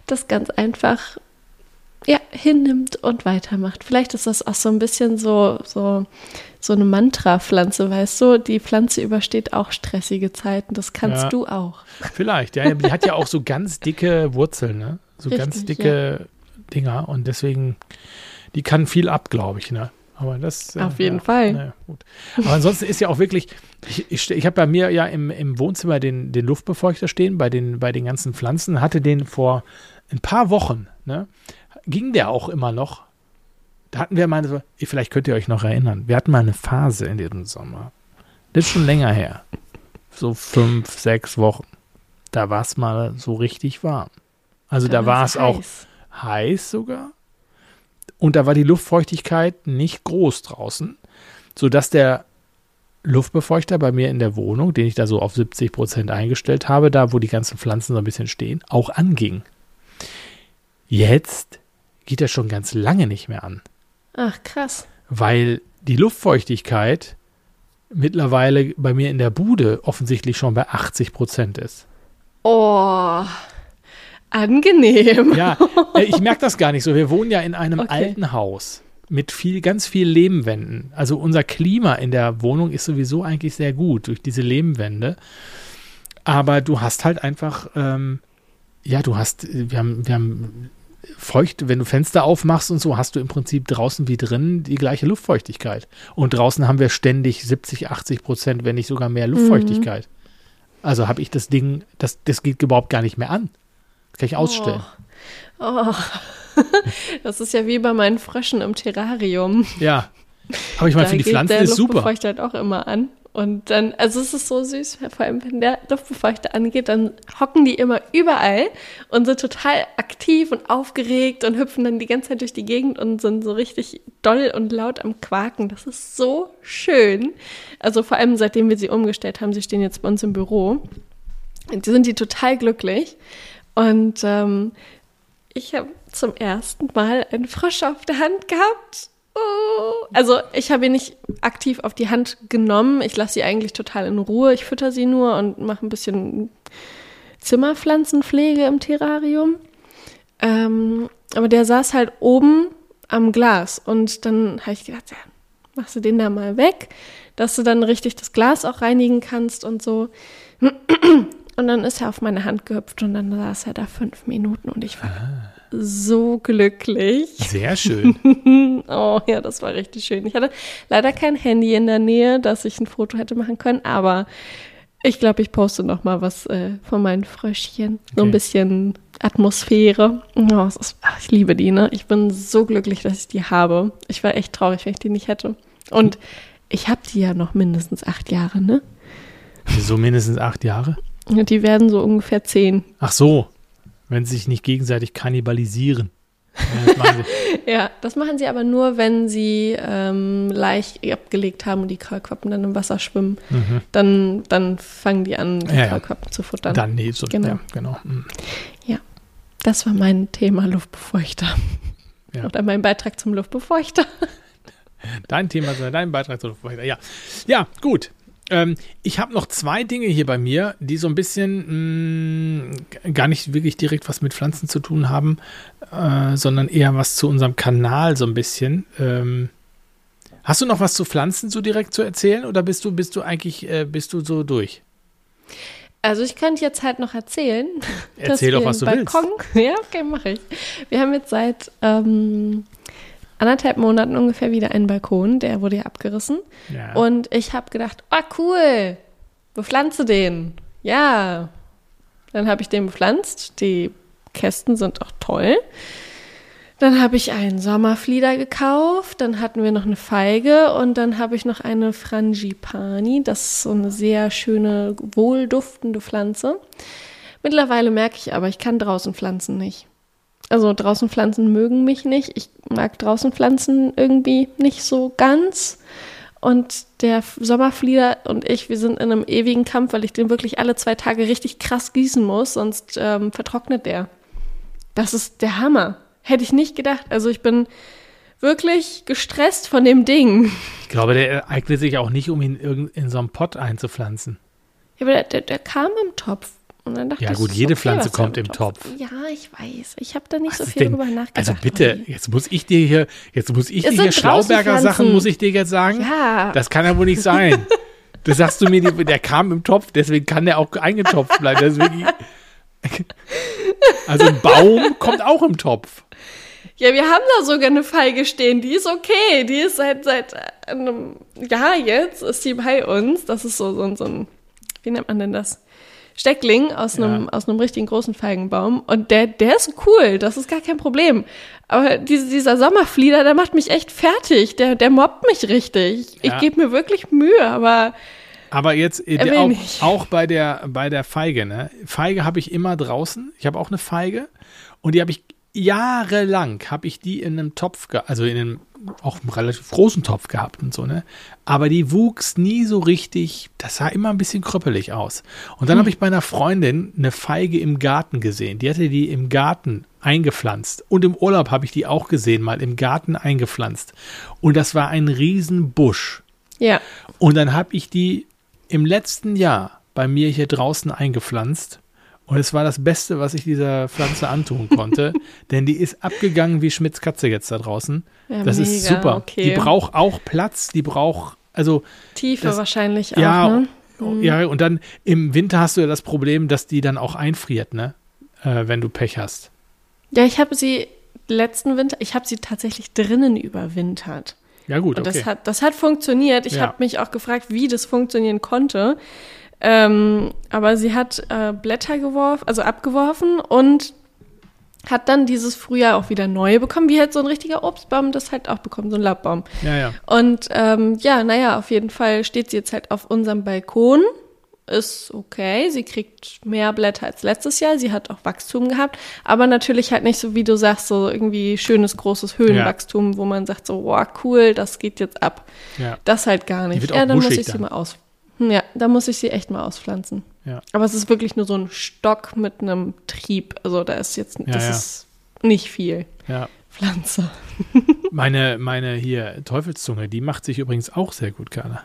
das ganz einfach ja, hinnimmt und weitermacht. Vielleicht ist das auch so ein bisschen so, so, so eine Mantra-Pflanze, weißt du? Die Pflanze übersteht auch stressige Zeiten. Das kannst ja, du auch. Vielleicht, ja. Die hat ja auch so ganz dicke Wurzeln, ne? So Richtig, ganz dicke. Dinger. Und deswegen die kann viel ab, glaube ich, ne? Aber das. Äh, Auf jeden ja, Fall. Ne. Aber ansonsten ist ja auch wirklich, ich, ich, ich habe bei mir ja im, im Wohnzimmer den, den Luftbefeuchter stehen, bei den, bei den ganzen Pflanzen, hatte den vor ein paar Wochen, ne? Ging der auch immer noch. Da hatten wir mal so, vielleicht könnt ihr euch noch erinnern, wir hatten mal eine Phase in diesem Sommer. Das ist schon länger her. So fünf, sechs Wochen. Da war es mal so richtig warm. Also da, da war es auch heiß sogar. Und da war die Luftfeuchtigkeit nicht groß draußen, sodass der Luftbefeuchter bei mir in der Wohnung, den ich da so auf 70 Prozent eingestellt habe, da wo die ganzen Pflanzen so ein bisschen stehen, auch anging. Jetzt geht er schon ganz lange nicht mehr an. Ach, krass. Weil die Luftfeuchtigkeit mittlerweile bei mir in der Bude offensichtlich schon bei 80 Prozent ist. Oh. Angenehm. Ja, äh, ich merke das gar nicht so. Wir wohnen ja in einem okay. alten Haus mit viel, ganz viel Lehmwänden. Also unser Klima in der Wohnung ist sowieso eigentlich sehr gut durch diese Lehmwände. Aber du hast halt einfach, ähm, ja, du hast, wir haben, wir haben feucht, wenn du Fenster aufmachst und so, hast du im Prinzip draußen wie drin die gleiche Luftfeuchtigkeit. Und draußen haben wir ständig 70, 80 Prozent, wenn nicht sogar mehr Luftfeuchtigkeit. Mhm. Also habe ich das Ding, das, das geht überhaupt gar nicht mehr an. Kann ich ausstellen. Oh. oh. <laughs> Das ist ja wie bei meinen Fröschen im Terrarium. Ja. Aber ich meine, für die Pflanzen ist super. Der Luftbefeuchter halt auch immer an. Und dann, also es ist so süß, vor allem wenn der Luftbefeuchter angeht, dann hocken die immer überall und sind total aktiv und aufgeregt und hüpfen dann die ganze Zeit durch die Gegend und sind so richtig doll und laut am Quaken. Das ist so schön. Also vor allem seitdem wir sie umgestellt haben, sie stehen jetzt bei uns im Büro. Und sind die total glücklich. Und ähm, ich habe zum ersten Mal einen Frosch auf der Hand gehabt. Oh. Also ich habe ihn nicht aktiv auf die Hand genommen. Ich lasse sie eigentlich total in Ruhe. Ich fütter sie nur und mache ein bisschen Zimmerpflanzenpflege im Terrarium. Ähm, aber der saß halt oben am Glas und dann habe ich gedacht, ja, machst du den da mal weg, dass du dann richtig das Glas auch reinigen kannst und so. Und dann ist er auf meine Hand gehüpft und dann saß er da fünf Minuten und ich war ah. so glücklich. Sehr schön. <laughs> oh ja, das war richtig schön. Ich hatte leider kein Handy in der Nähe, dass ich ein Foto hätte machen können, aber ich glaube, ich poste noch mal was äh, von meinen Fröschchen. Okay. So ein bisschen Atmosphäre. Oh, ist, ach, ich liebe die, ne? Ich bin so glücklich, dass ich die habe. Ich war echt traurig, wenn ich die nicht hätte. Und ich habe die ja noch mindestens acht Jahre, ne? Wieso mindestens acht Jahre? Die werden so ungefähr zehn. Ach so, wenn sie sich nicht gegenseitig kannibalisieren. Ja das, <laughs> ja, das machen sie aber nur, wenn sie ähm, leicht abgelegt haben und die Kaulquappen dann im Wasser schwimmen. Mhm. Dann, dann fangen die an, die ja, Kaulquappen ja. zu futtern. Dann, nee, so, genau. Ja, genau. Mhm. Ja, das war mein Thema Luftbefeuchter. Ja. Oder mein Beitrag zum Luftbefeuchter. Dein Thema, dein Beitrag zum Luftbefeuchter. Ja, ja gut. Ähm, ich habe noch zwei Dinge hier bei mir, die so ein bisschen mh, mm, gar nicht wirklich direkt was mit Pflanzen zu tun haben, äh, sondern eher was zu unserem Kanal so ein bisschen. Ähm, hast du noch was zu Pflanzen so direkt zu erzählen oder bist du, bist du eigentlich, äh, bist du so durch? Also ich könnte jetzt halt noch erzählen. Erzähl doch, was du Balkon, willst. <laughs> Ja, okay, mache ich. Wir haben jetzt seit ähm, anderthalb Monaten ungefähr wieder einen Balkon, der wurde ja abgerissen. Ja. Und ich habe gedacht, oh cool, bepflanze den. Ja. Dann habe ich den bepflanzt. Die Kästen sind auch toll. Dann habe ich einen Sommerflieder gekauft, dann hatten wir noch eine Feige und dann habe ich noch eine Frangipani. Das ist so eine sehr schöne, wohlduftende Pflanze. Mittlerweile merke ich aber, ich kann draußen Pflanzen nicht. Also draußen Pflanzen mögen mich nicht. Ich mag draußen Pflanzen irgendwie nicht so ganz. Und der Sommerflieder und ich, wir sind in einem ewigen Kampf, weil ich den wirklich alle zwei Tage richtig krass gießen muss, sonst ähm, vertrocknet der. Das ist der Hammer. Hätte ich nicht gedacht. Also ich bin wirklich gestresst von dem Ding. Ich glaube, der eignet sich auch nicht, um ihn in, in so einem Pott einzupflanzen. Ja, aber der, der, der kam im Topf. Und dann dachte ja gut, jede okay, Pflanze kommt im Topf. Topf. Ja, ich weiß. Ich habe da nicht was so viel denn, drüber nachgedacht. Also bitte, jetzt muss ich dir hier, jetzt muss ich dir hier Schlauberger Sachen, muss ich dir jetzt sagen? Ja. Das kann ja wohl nicht sein. das sagst du mir, der kam im Topf, deswegen kann der auch eingetopft bleiben. Deswegen, also ein Baum kommt auch im Topf. Ja, wir haben da sogar eine Feige stehen, die ist okay. Die ist seit, seit einem Jahr jetzt, ist die bei uns. Das ist so, so, so ein, wie nennt man denn das? Steckling aus einem, ja. aus einem richtigen großen Feigenbaum. Und der, der ist cool, das ist gar kein Problem. Aber diese, dieser Sommerflieder, der macht mich echt fertig. Der, der mobbt mich richtig. Ja. Ich gebe mir wirklich Mühe, aber. Aber jetzt äh, auch, auch, bei der bei der Feige, ne? Feige habe ich immer draußen. Ich habe auch eine Feige und die habe ich jahrelang habe ich die in einem Topf, also in einem auch einen relativ großen Topf gehabt und so, ne? Aber die wuchs nie so richtig, das sah immer ein bisschen krüppelig aus. Und dann hm. habe ich bei einer Freundin eine Feige im Garten gesehen. Die hatte die im Garten eingepflanzt. Und im Urlaub habe ich die auch gesehen, mal im Garten eingepflanzt. Und das war ein Riesenbusch. Ja. Und dann habe ich die im letzten Jahr bei mir hier draußen eingepflanzt und es war das Beste, was ich dieser Pflanze antun konnte, <laughs> denn die ist abgegangen wie Schmidts Katze jetzt da draußen. Ja, das mega, ist super. Okay. Die braucht auch Platz, die braucht, also. Tiefe das, wahrscheinlich ja, auch. Ne? Mhm. Ja, und dann im Winter hast du ja das Problem, dass die dann auch einfriert, ne? Äh, wenn du Pech hast. Ja, ich habe sie letzten Winter, ich habe sie tatsächlich drinnen überwintert. Ja, gut. Und okay. das, hat, das hat funktioniert. Ich ja. habe mich auch gefragt, wie das funktionieren konnte. Ähm, aber sie hat äh, Blätter geworfen, also abgeworfen und hat dann dieses Frühjahr auch wieder neue bekommen, wie halt so ein richtiger Obstbaum das halt auch bekommt, so ein Laubbaum. Ja, ja. Und ähm, ja, naja, auf jeden Fall steht sie jetzt halt auf unserem Balkon. Ist okay, sie kriegt mehr Blätter als letztes Jahr, sie hat auch Wachstum gehabt, aber natürlich halt nicht so, wie du sagst, so irgendwie schönes, großes Höhenwachstum, ja. wo man sagt so, wow, cool, das geht jetzt ab. Ja. Das halt gar nicht. ja, dann muss ich sie mal aus, ja, da muss ich sie echt mal auspflanzen. Ja. Aber es ist wirklich nur so ein Stock mit einem Trieb. Also da ist jetzt, das ja, ist nicht viel. Ja. Pflanze. <laughs> meine, meine hier Teufelszunge, die macht sich übrigens auch sehr gut, Carla.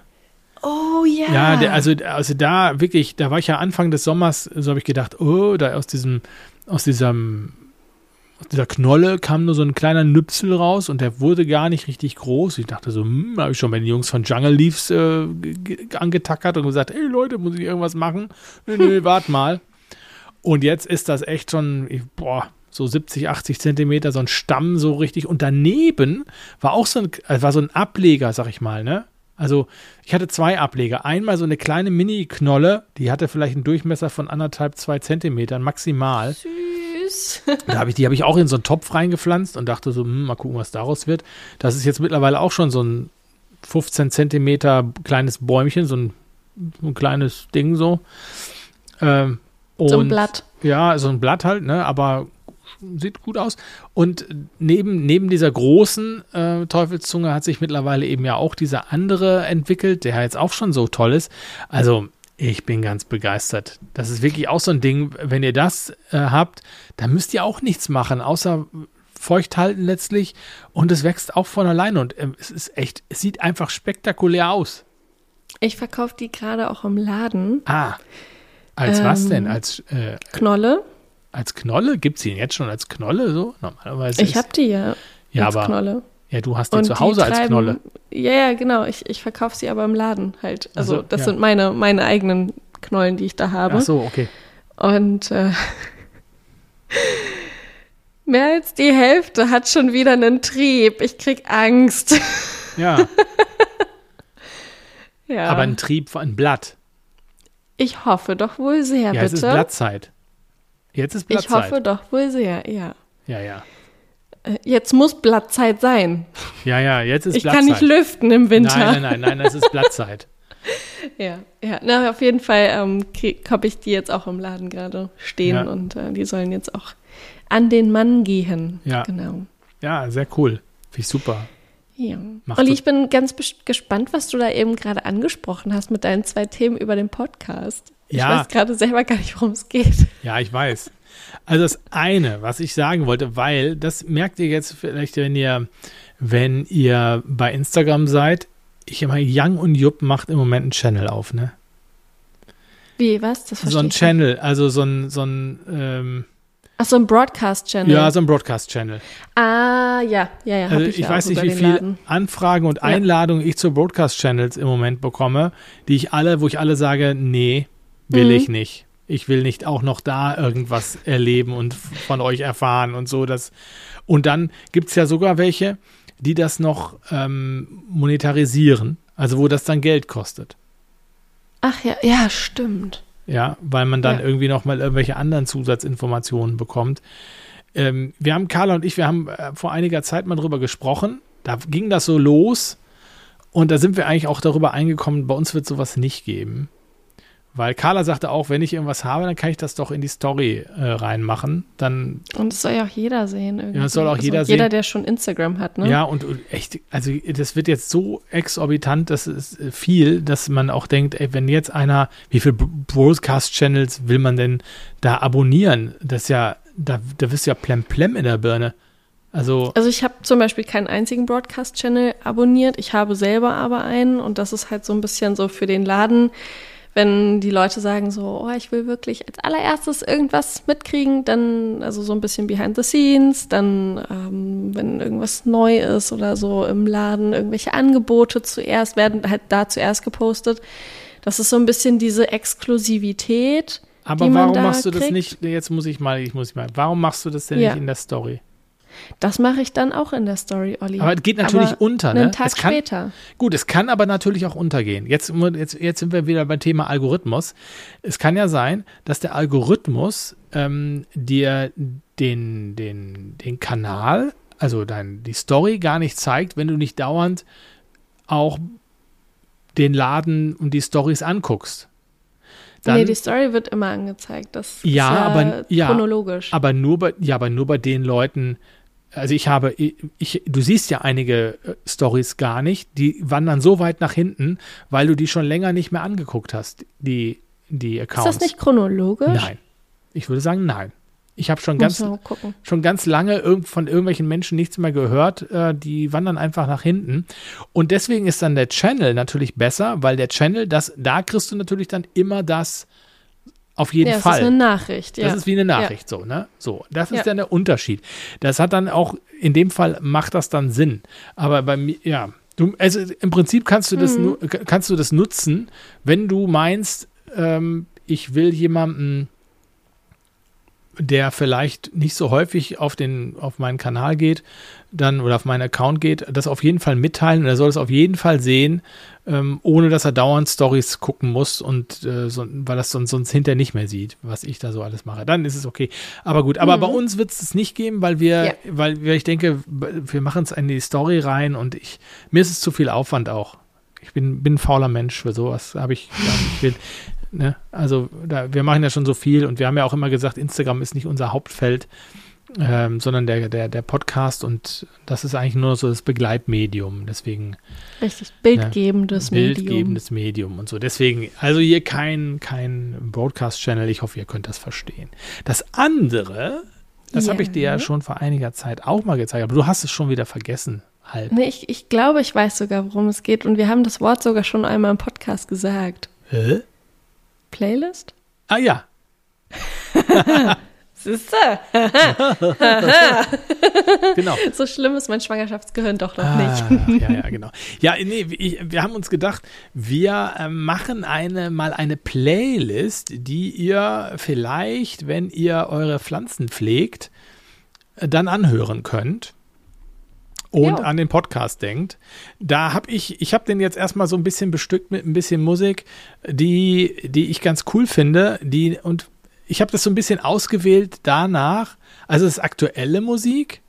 Oh ja. Ja, der, also, also da wirklich, da war ich ja Anfang des Sommers, so habe ich gedacht, oh, da aus diesem, aus diesem aus dieser Knolle kam nur so ein kleiner Nüpsel raus und der wurde gar nicht richtig groß. Ich dachte so, hm, habe ich schon bei den Jungs von Jungle Leaves äh, angetackert und gesagt, hey Leute, muss ich irgendwas machen? Nö, nö, <laughs> wart mal. Und jetzt ist das echt schon, boah, so 70, 80 Zentimeter, so ein Stamm so richtig. Und daneben war auch so ein, äh, war so ein Ableger, sag ich mal, ne? Also ich hatte zwei Ableger. Einmal so eine kleine Mini-Knolle, die hatte vielleicht einen Durchmesser von anderthalb, zwei Zentimetern maximal. Süß süß. Da habe ich, die habe ich auch in so einen Topf reingepflanzt und dachte so, hm, mal gucken, was daraus wird. Das ist jetzt mittlerweile auch schon so ein 15 Zentimeter kleines Bäumchen, so ein, ein kleines Ding so. Ähm, und, so ein Blatt. Ja, so ein Blatt halt, ne, aber sieht gut aus. Und neben, neben dieser großen äh, Teufelszunge hat sich mittlerweile eben ja auch dieser andere entwickelt, der jetzt auch schon so toll ist. Also ich bin ganz begeistert. Das ist wirklich auch so ein Ding, wenn ihr das äh, habt, dann müsst ihr auch nichts machen, außer feucht halten letztlich und es wächst auch von alleine und äh, es ist echt, es sieht einfach spektakulär aus. Ich verkaufe die gerade auch im Laden. Ah, als ähm, was denn? Als äh, Knolle? Als Knolle? Gibt es die jetzt schon als Knolle so? Normalerweise. Ich habe die ja, ja als aber, Knolle. Ja, du hast die und zu Hause treiben, als Knolle. Ja, ja, genau. Ich, ich verkaufe sie aber im Laden halt. Also, also das ja. sind meine, meine eigenen Knollen, die ich da habe. Ach so, okay. Und äh, <laughs> mehr als die Hälfte hat schon wieder einen Trieb. Ich krieg Angst. Ja. <laughs> ja. Aber ein Trieb, ein Blatt. Ich hoffe doch wohl sehr, ja, bitte. Es ist Blattzeit. Jetzt ist Blattzeit. Ich hoffe doch wohl sehr, ja. Ja, ja. Äh, jetzt muss Blattzeit sein. Ja, ja, jetzt ist ich Blattzeit. Ich kann nicht lüften im Winter. Nein, nein, nein, nein, es ist Blattzeit. <laughs> ja, ja. Na, auf jeden Fall ähm, habe ich die jetzt auch im Laden gerade stehen Ja. und äh, die sollen jetzt auch an den Mann gehen. Ja. Genau. Ja, sehr cool. Finde ich super. Ja. Macht Olli, das- ich bin ganz gespannt, was du da eben gerade angesprochen hast mit deinen zwei Themen über den Podcast. Ich Ja. weiß gerade selber gar nicht, worum es geht. Ja, ich weiß. Also das eine, was ich sagen wollte, weil das merkt ihr jetzt vielleicht, wenn ihr, wenn ihr bei Instagram seid. Ich meine, Young und Jupp macht im Moment einen Channel auf, ne? Wie, was? Das So ein ich nicht. Channel, also so ein, so ein, ähm, Ach so, ein Broadcast-Channel. ja, so ein Broadcast-Channel. ah, ja, ja, ja. Also ich, ich, ja weiß nicht, wie viele Laden. Anfragen und Ja. Einladungen ich zu Broadcast-Channels im Moment bekomme, die ich alle, wo ich alle sage, nee, will Mhm. ich nicht. Ich will nicht auch noch da irgendwas erleben und von euch erfahren und so. Das. Und dann gibt es ja sogar welche, die das noch ähm, monetarisieren, also wo das dann Geld kostet. Ach ja, ja, stimmt. Ja, weil man dann Ja. irgendwie noch mal irgendwelche anderen Zusatzinformationen bekommt. Ähm, wir haben, Carla und ich, wir haben äh, vor einiger Zeit mal drüber gesprochen. Da ging das so los und da sind wir eigentlich auch darüber eingekommen, bei uns wird sowas nicht geben. Weil Carla sagte auch, wenn ich irgendwas habe, dann kann ich das doch in die Story äh, reinmachen. Dann, Und das soll ja auch jeder sehen. Irgendwie. Ja, das soll auch also jeder Jeder, sehen. der schon Instagram hat, ne? ja, und, und echt, also das wird jetzt so exorbitant, das ist äh, viel, dass man auch denkt, ey, wenn jetzt einer, wie viele Broadcast-Channels will man denn da abonnieren? Das ist ja, da, da wirst du ja plemplem in der Birne. Also, Also ich habe zum Beispiel keinen einzigen Broadcast-Channel abonniert. Ich habe selber aber einen und das ist halt so ein bisschen so für den Laden, wenn die Leute sagen so, oh, ich will wirklich als allererstes irgendwas mitkriegen, dann also so ein bisschen behind the scenes, dann ähm, wenn irgendwas neu ist oder so im Laden, irgendwelche Angebote zuerst werden halt da zuerst gepostet. Das ist so ein bisschen diese Exklusivität. aber die man warum machst du das kriegt. nicht, jetzt muss ich mal, ich muss mal, warum machst du das denn Ja. nicht in der Story? Das mache ich dann auch in der Story, Olli. Aber es geht natürlich Aber unter, ne? Einen Tag Es kann- später. Gut, es kann aber natürlich auch untergehen. Jetzt, jetzt, jetzt sind wir wieder beim Thema Algorithmus. Es kann ja sein, dass der Algorithmus ähm, dir den, den, den Kanal, also dein, die Story gar nicht zeigt, wenn du nicht dauernd auch den Laden und die Stories anguckst. Dann, nee, die Story wird immer angezeigt. Das Ja, ist ja aber- ja, chronologisch. aber nur bei, ja, aber nur bei den Leuten, also ich habe, ich, du siehst ja einige äh, Stories gar nicht, die wandern so weit nach hinten, weil du die schon länger nicht mehr angeguckt hast, die, die ist Accounts. das nicht chronologisch? Nein. Ich würde sagen, nein. Ich habe schon Muss ganz, schon ganz lange von irgendwelchen Menschen nichts mehr gehört. Äh, die wandern einfach nach hinten. Und deswegen ist dann der Channel natürlich besser, weil der Channel, das, da kriegst du natürlich dann immer das auf jeden Ja, Fall. ist eine Nachricht. Ja. Das ist wie eine Nachricht, so, ne? So, das ist Ja. dann der Unterschied. Das hat dann auch, in dem Fall macht das dann Sinn. Aber bei mir, ja, du, also im Prinzip kannst du das, Mhm. kannst du das nutzen, wenn du meinst, ähm, ich will jemanden, der vielleicht nicht so häufig auf den, auf meinen Kanal geht, dann oder auf meinen Account geht, das auf jeden Fall mitteilen und er soll es auf jeden Fall sehen, ähm, ohne dass er dauernd Stories gucken muss und äh, so, weil das sonst, sonst hinterher nicht mehr sieht, was ich da so alles mache. Dann ist es okay. Aber gut, aber Mhm. bei uns wird es nicht geben, weil wir, Ja. weil wir, ich denke, wir machen es in die Story rein und ich, mir ist es zu viel Aufwand auch. Ich bin, bin ein fauler Mensch für sowas. Habe ich, ich will, ne? Also da, wir machen ja schon so viel und wir haben ja auch immer gesagt, Instagram ist nicht unser Hauptfeld, ähm, sondern der, der, der Podcast und das ist eigentlich nur so das Begleitmedium. Deswegen Richtig. Bildgebendes Medium. bildgebendes Medium und so. Deswegen, also hier kein, kein Broadcast-Channel. Ich hoffe, ihr könnt das verstehen. Das andere, das Ja. habe ich dir ja schon vor einiger Zeit auch mal gezeigt, aber du hast es schon wieder vergessen. Halb. Nee, ich, ich glaube, ich weiß sogar, worum es geht. Und wir haben das Wort sogar schon einmal im Podcast gesagt. Hä? Playlist? Ah ja, <laughs> Siehste? <laughs> genau. So schlimm ist mein Schwangerschaftsgehirn doch noch Ah, nicht. ja, ja, genau. Ja, nee, ich, wir haben uns gedacht, wir äh, machen eine, mal eine Playlist, die ihr vielleicht, wenn ihr eure Pflanzen pflegt, äh, dann anhören könnt und Ja. an den Podcast denkt. Da habe ich, ich habe den jetzt erstmal so ein bisschen bestückt mit ein bisschen Musik, die, die ich ganz cool finde, die und ich habe das so ein bisschen ausgewählt danach. Also es ist aktuelle Musik.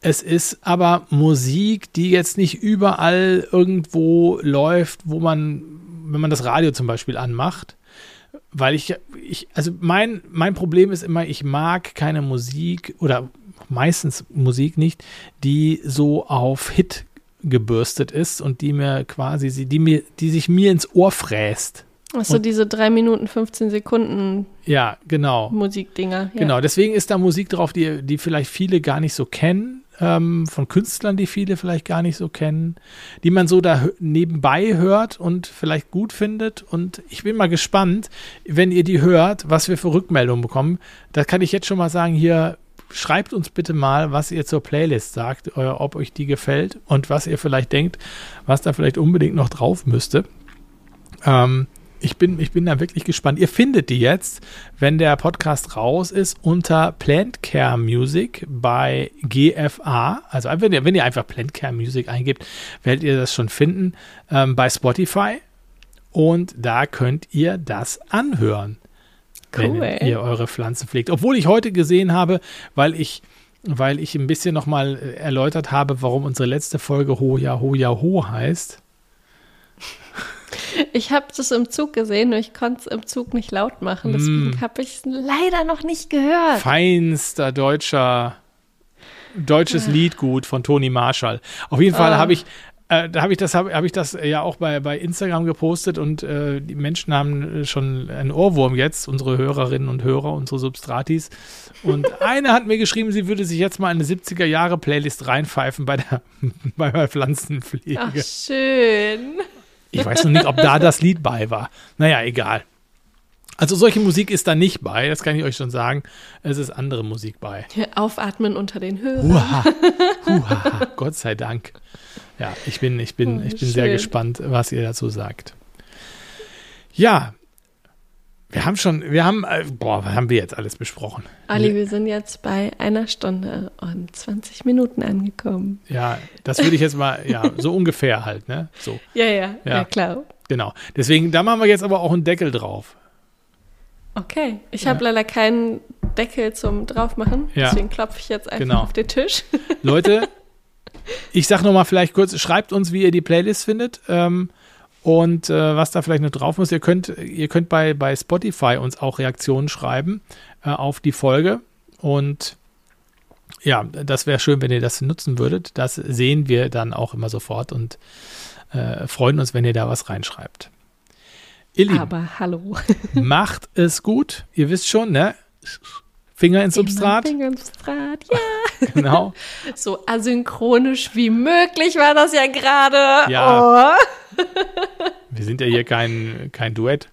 Es ist aber Musik, die jetzt nicht überall irgendwo läuft, wo man, wenn man das Radio zum Beispiel anmacht. Weil ich, ich also mein, mein Problem ist immer, ich mag keine Musik oder meistens Musik nicht, die so auf Hit gebürstet ist und die mir quasi, die mir, die sich mir ins Ohr fräst. Achso, diese 3 Minuten 15 Sekunden. Ja, genau. Musikdinger. Ja. Genau, deswegen ist da Musik drauf, die, die vielleicht viele gar nicht so kennen, ähm, von Künstlern, die viele vielleicht gar nicht so kennen, die man so da nebenbei hört und vielleicht gut findet. Und ich bin mal gespannt, wenn ihr die hört, was wir für Rückmeldungen bekommen. Da kann ich jetzt schon mal sagen, hier schreibt uns bitte mal, was ihr zur Playlist sagt, äh, ob euch die gefällt und was ihr vielleicht denkt, was da vielleicht unbedingt noch drauf müsste. Ähm, ich bin, ich bin da wirklich gespannt. Ihr findet die jetzt, wenn der Podcast raus ist, unter Plant Care Music bei GFA. Also wenn ihr, wenn ihr einfach Plant Care Music eingebt, werdet ihr das schon finden ähm, bei Spotify. Und da könnt ihr das anhören cool. wenn ihr eure Pflanzen pflegt. Obwohl ich heute gesehen habe, weil ich weil ich ein bisschen nochmal äh, erläutert habe, warum unsere letzte Folge Ho ja Ho ja Ho heißt. Ich habe das im Zug gesehen, nur ich konnte es im Zug nicht laut machen. Deswegen mm. habe ich es leider noch nicht gehört. Feinster deutscher deutsches ja. Liedgut von Toni Marshall. Auf jeden Fall oh. habe ich äh, da habe ich das, habe hab ich das ja auch bei, bei Instagram gepostet und äh, die Menschen haben schon einen Ohrwurm jetzt, unsere Hörerinnen und Hörer, unsere Substratis. Und <laughs> eine hat mir geschrieben, sie würde sich jetzt mal eine 70er Jahre Playlist reinpfeifen bei der, <laughs> bei der Pflanzenpflege. Ach, schön. Ich weiß noch nicht, ob da das Lied bei war. Naja, egal. Also solche Musik ist da nicht bei, das kann ich euch schon sagen. Es ist andere Musik bei. Aufatmen unter den Hörern. Huha, <laughs> huha, Gott sei Dank. Ja, ich bin, ich bin, oh, ich bin sehr gespannt, was ihr dazu sagt. Ja, wir haben schon, wir haben, äh, boah, was haben wir jetzt alles besprochen? Ali, wir sind jetzt bei einer Stunde und 20 Minuten angekommen. Ja, das würde ich jetzt mal, ja, so <laughs> ungefähr halt, ne? So. Ja, ja, ja, ja, klar. Genau. Deswegen, da machen wir jetzt aber auch einen Deckel drauf. Okay, ich ja. habe leider keinen Deckel zum draufmachen, ja. deswegen klopfe ich jetzt einfach genau. auf den Tisch. Leute, <laughs> ich sag noch mal vielleicht kurz, schreibt uns, wie ihr die Playlist findet ähm, und äh, was da vielleicht noch drauf muss. Ihr könnt, ihr könnt bei, bei Spotify uns auch Reaktionen schreiben äh, auf die Folge und ja, das wäre schön, wenn ihr das nutzen würdet. Das sehen wir dann auch immer sofort und äh, freuen uns, wenn ihr da was reinschreibt. Ihr Lieben, Aber hallo. macht es gut. Ihr wisst schon, ne? <laughs> Finger ins Substrat. Finger ins Substrat, ja. <laughs> genau. <laughs> So asynchronisch wie möglich war das ja gerade. Ja. Oh. Wir sind ja hier kein, kein Duett.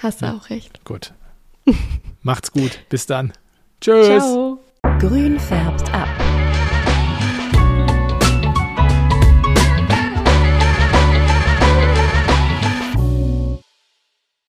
Hast du ja. auch recht. Gut. Macht's gut. Bis dann. Tschüss. Ciao. Grün färbt ab.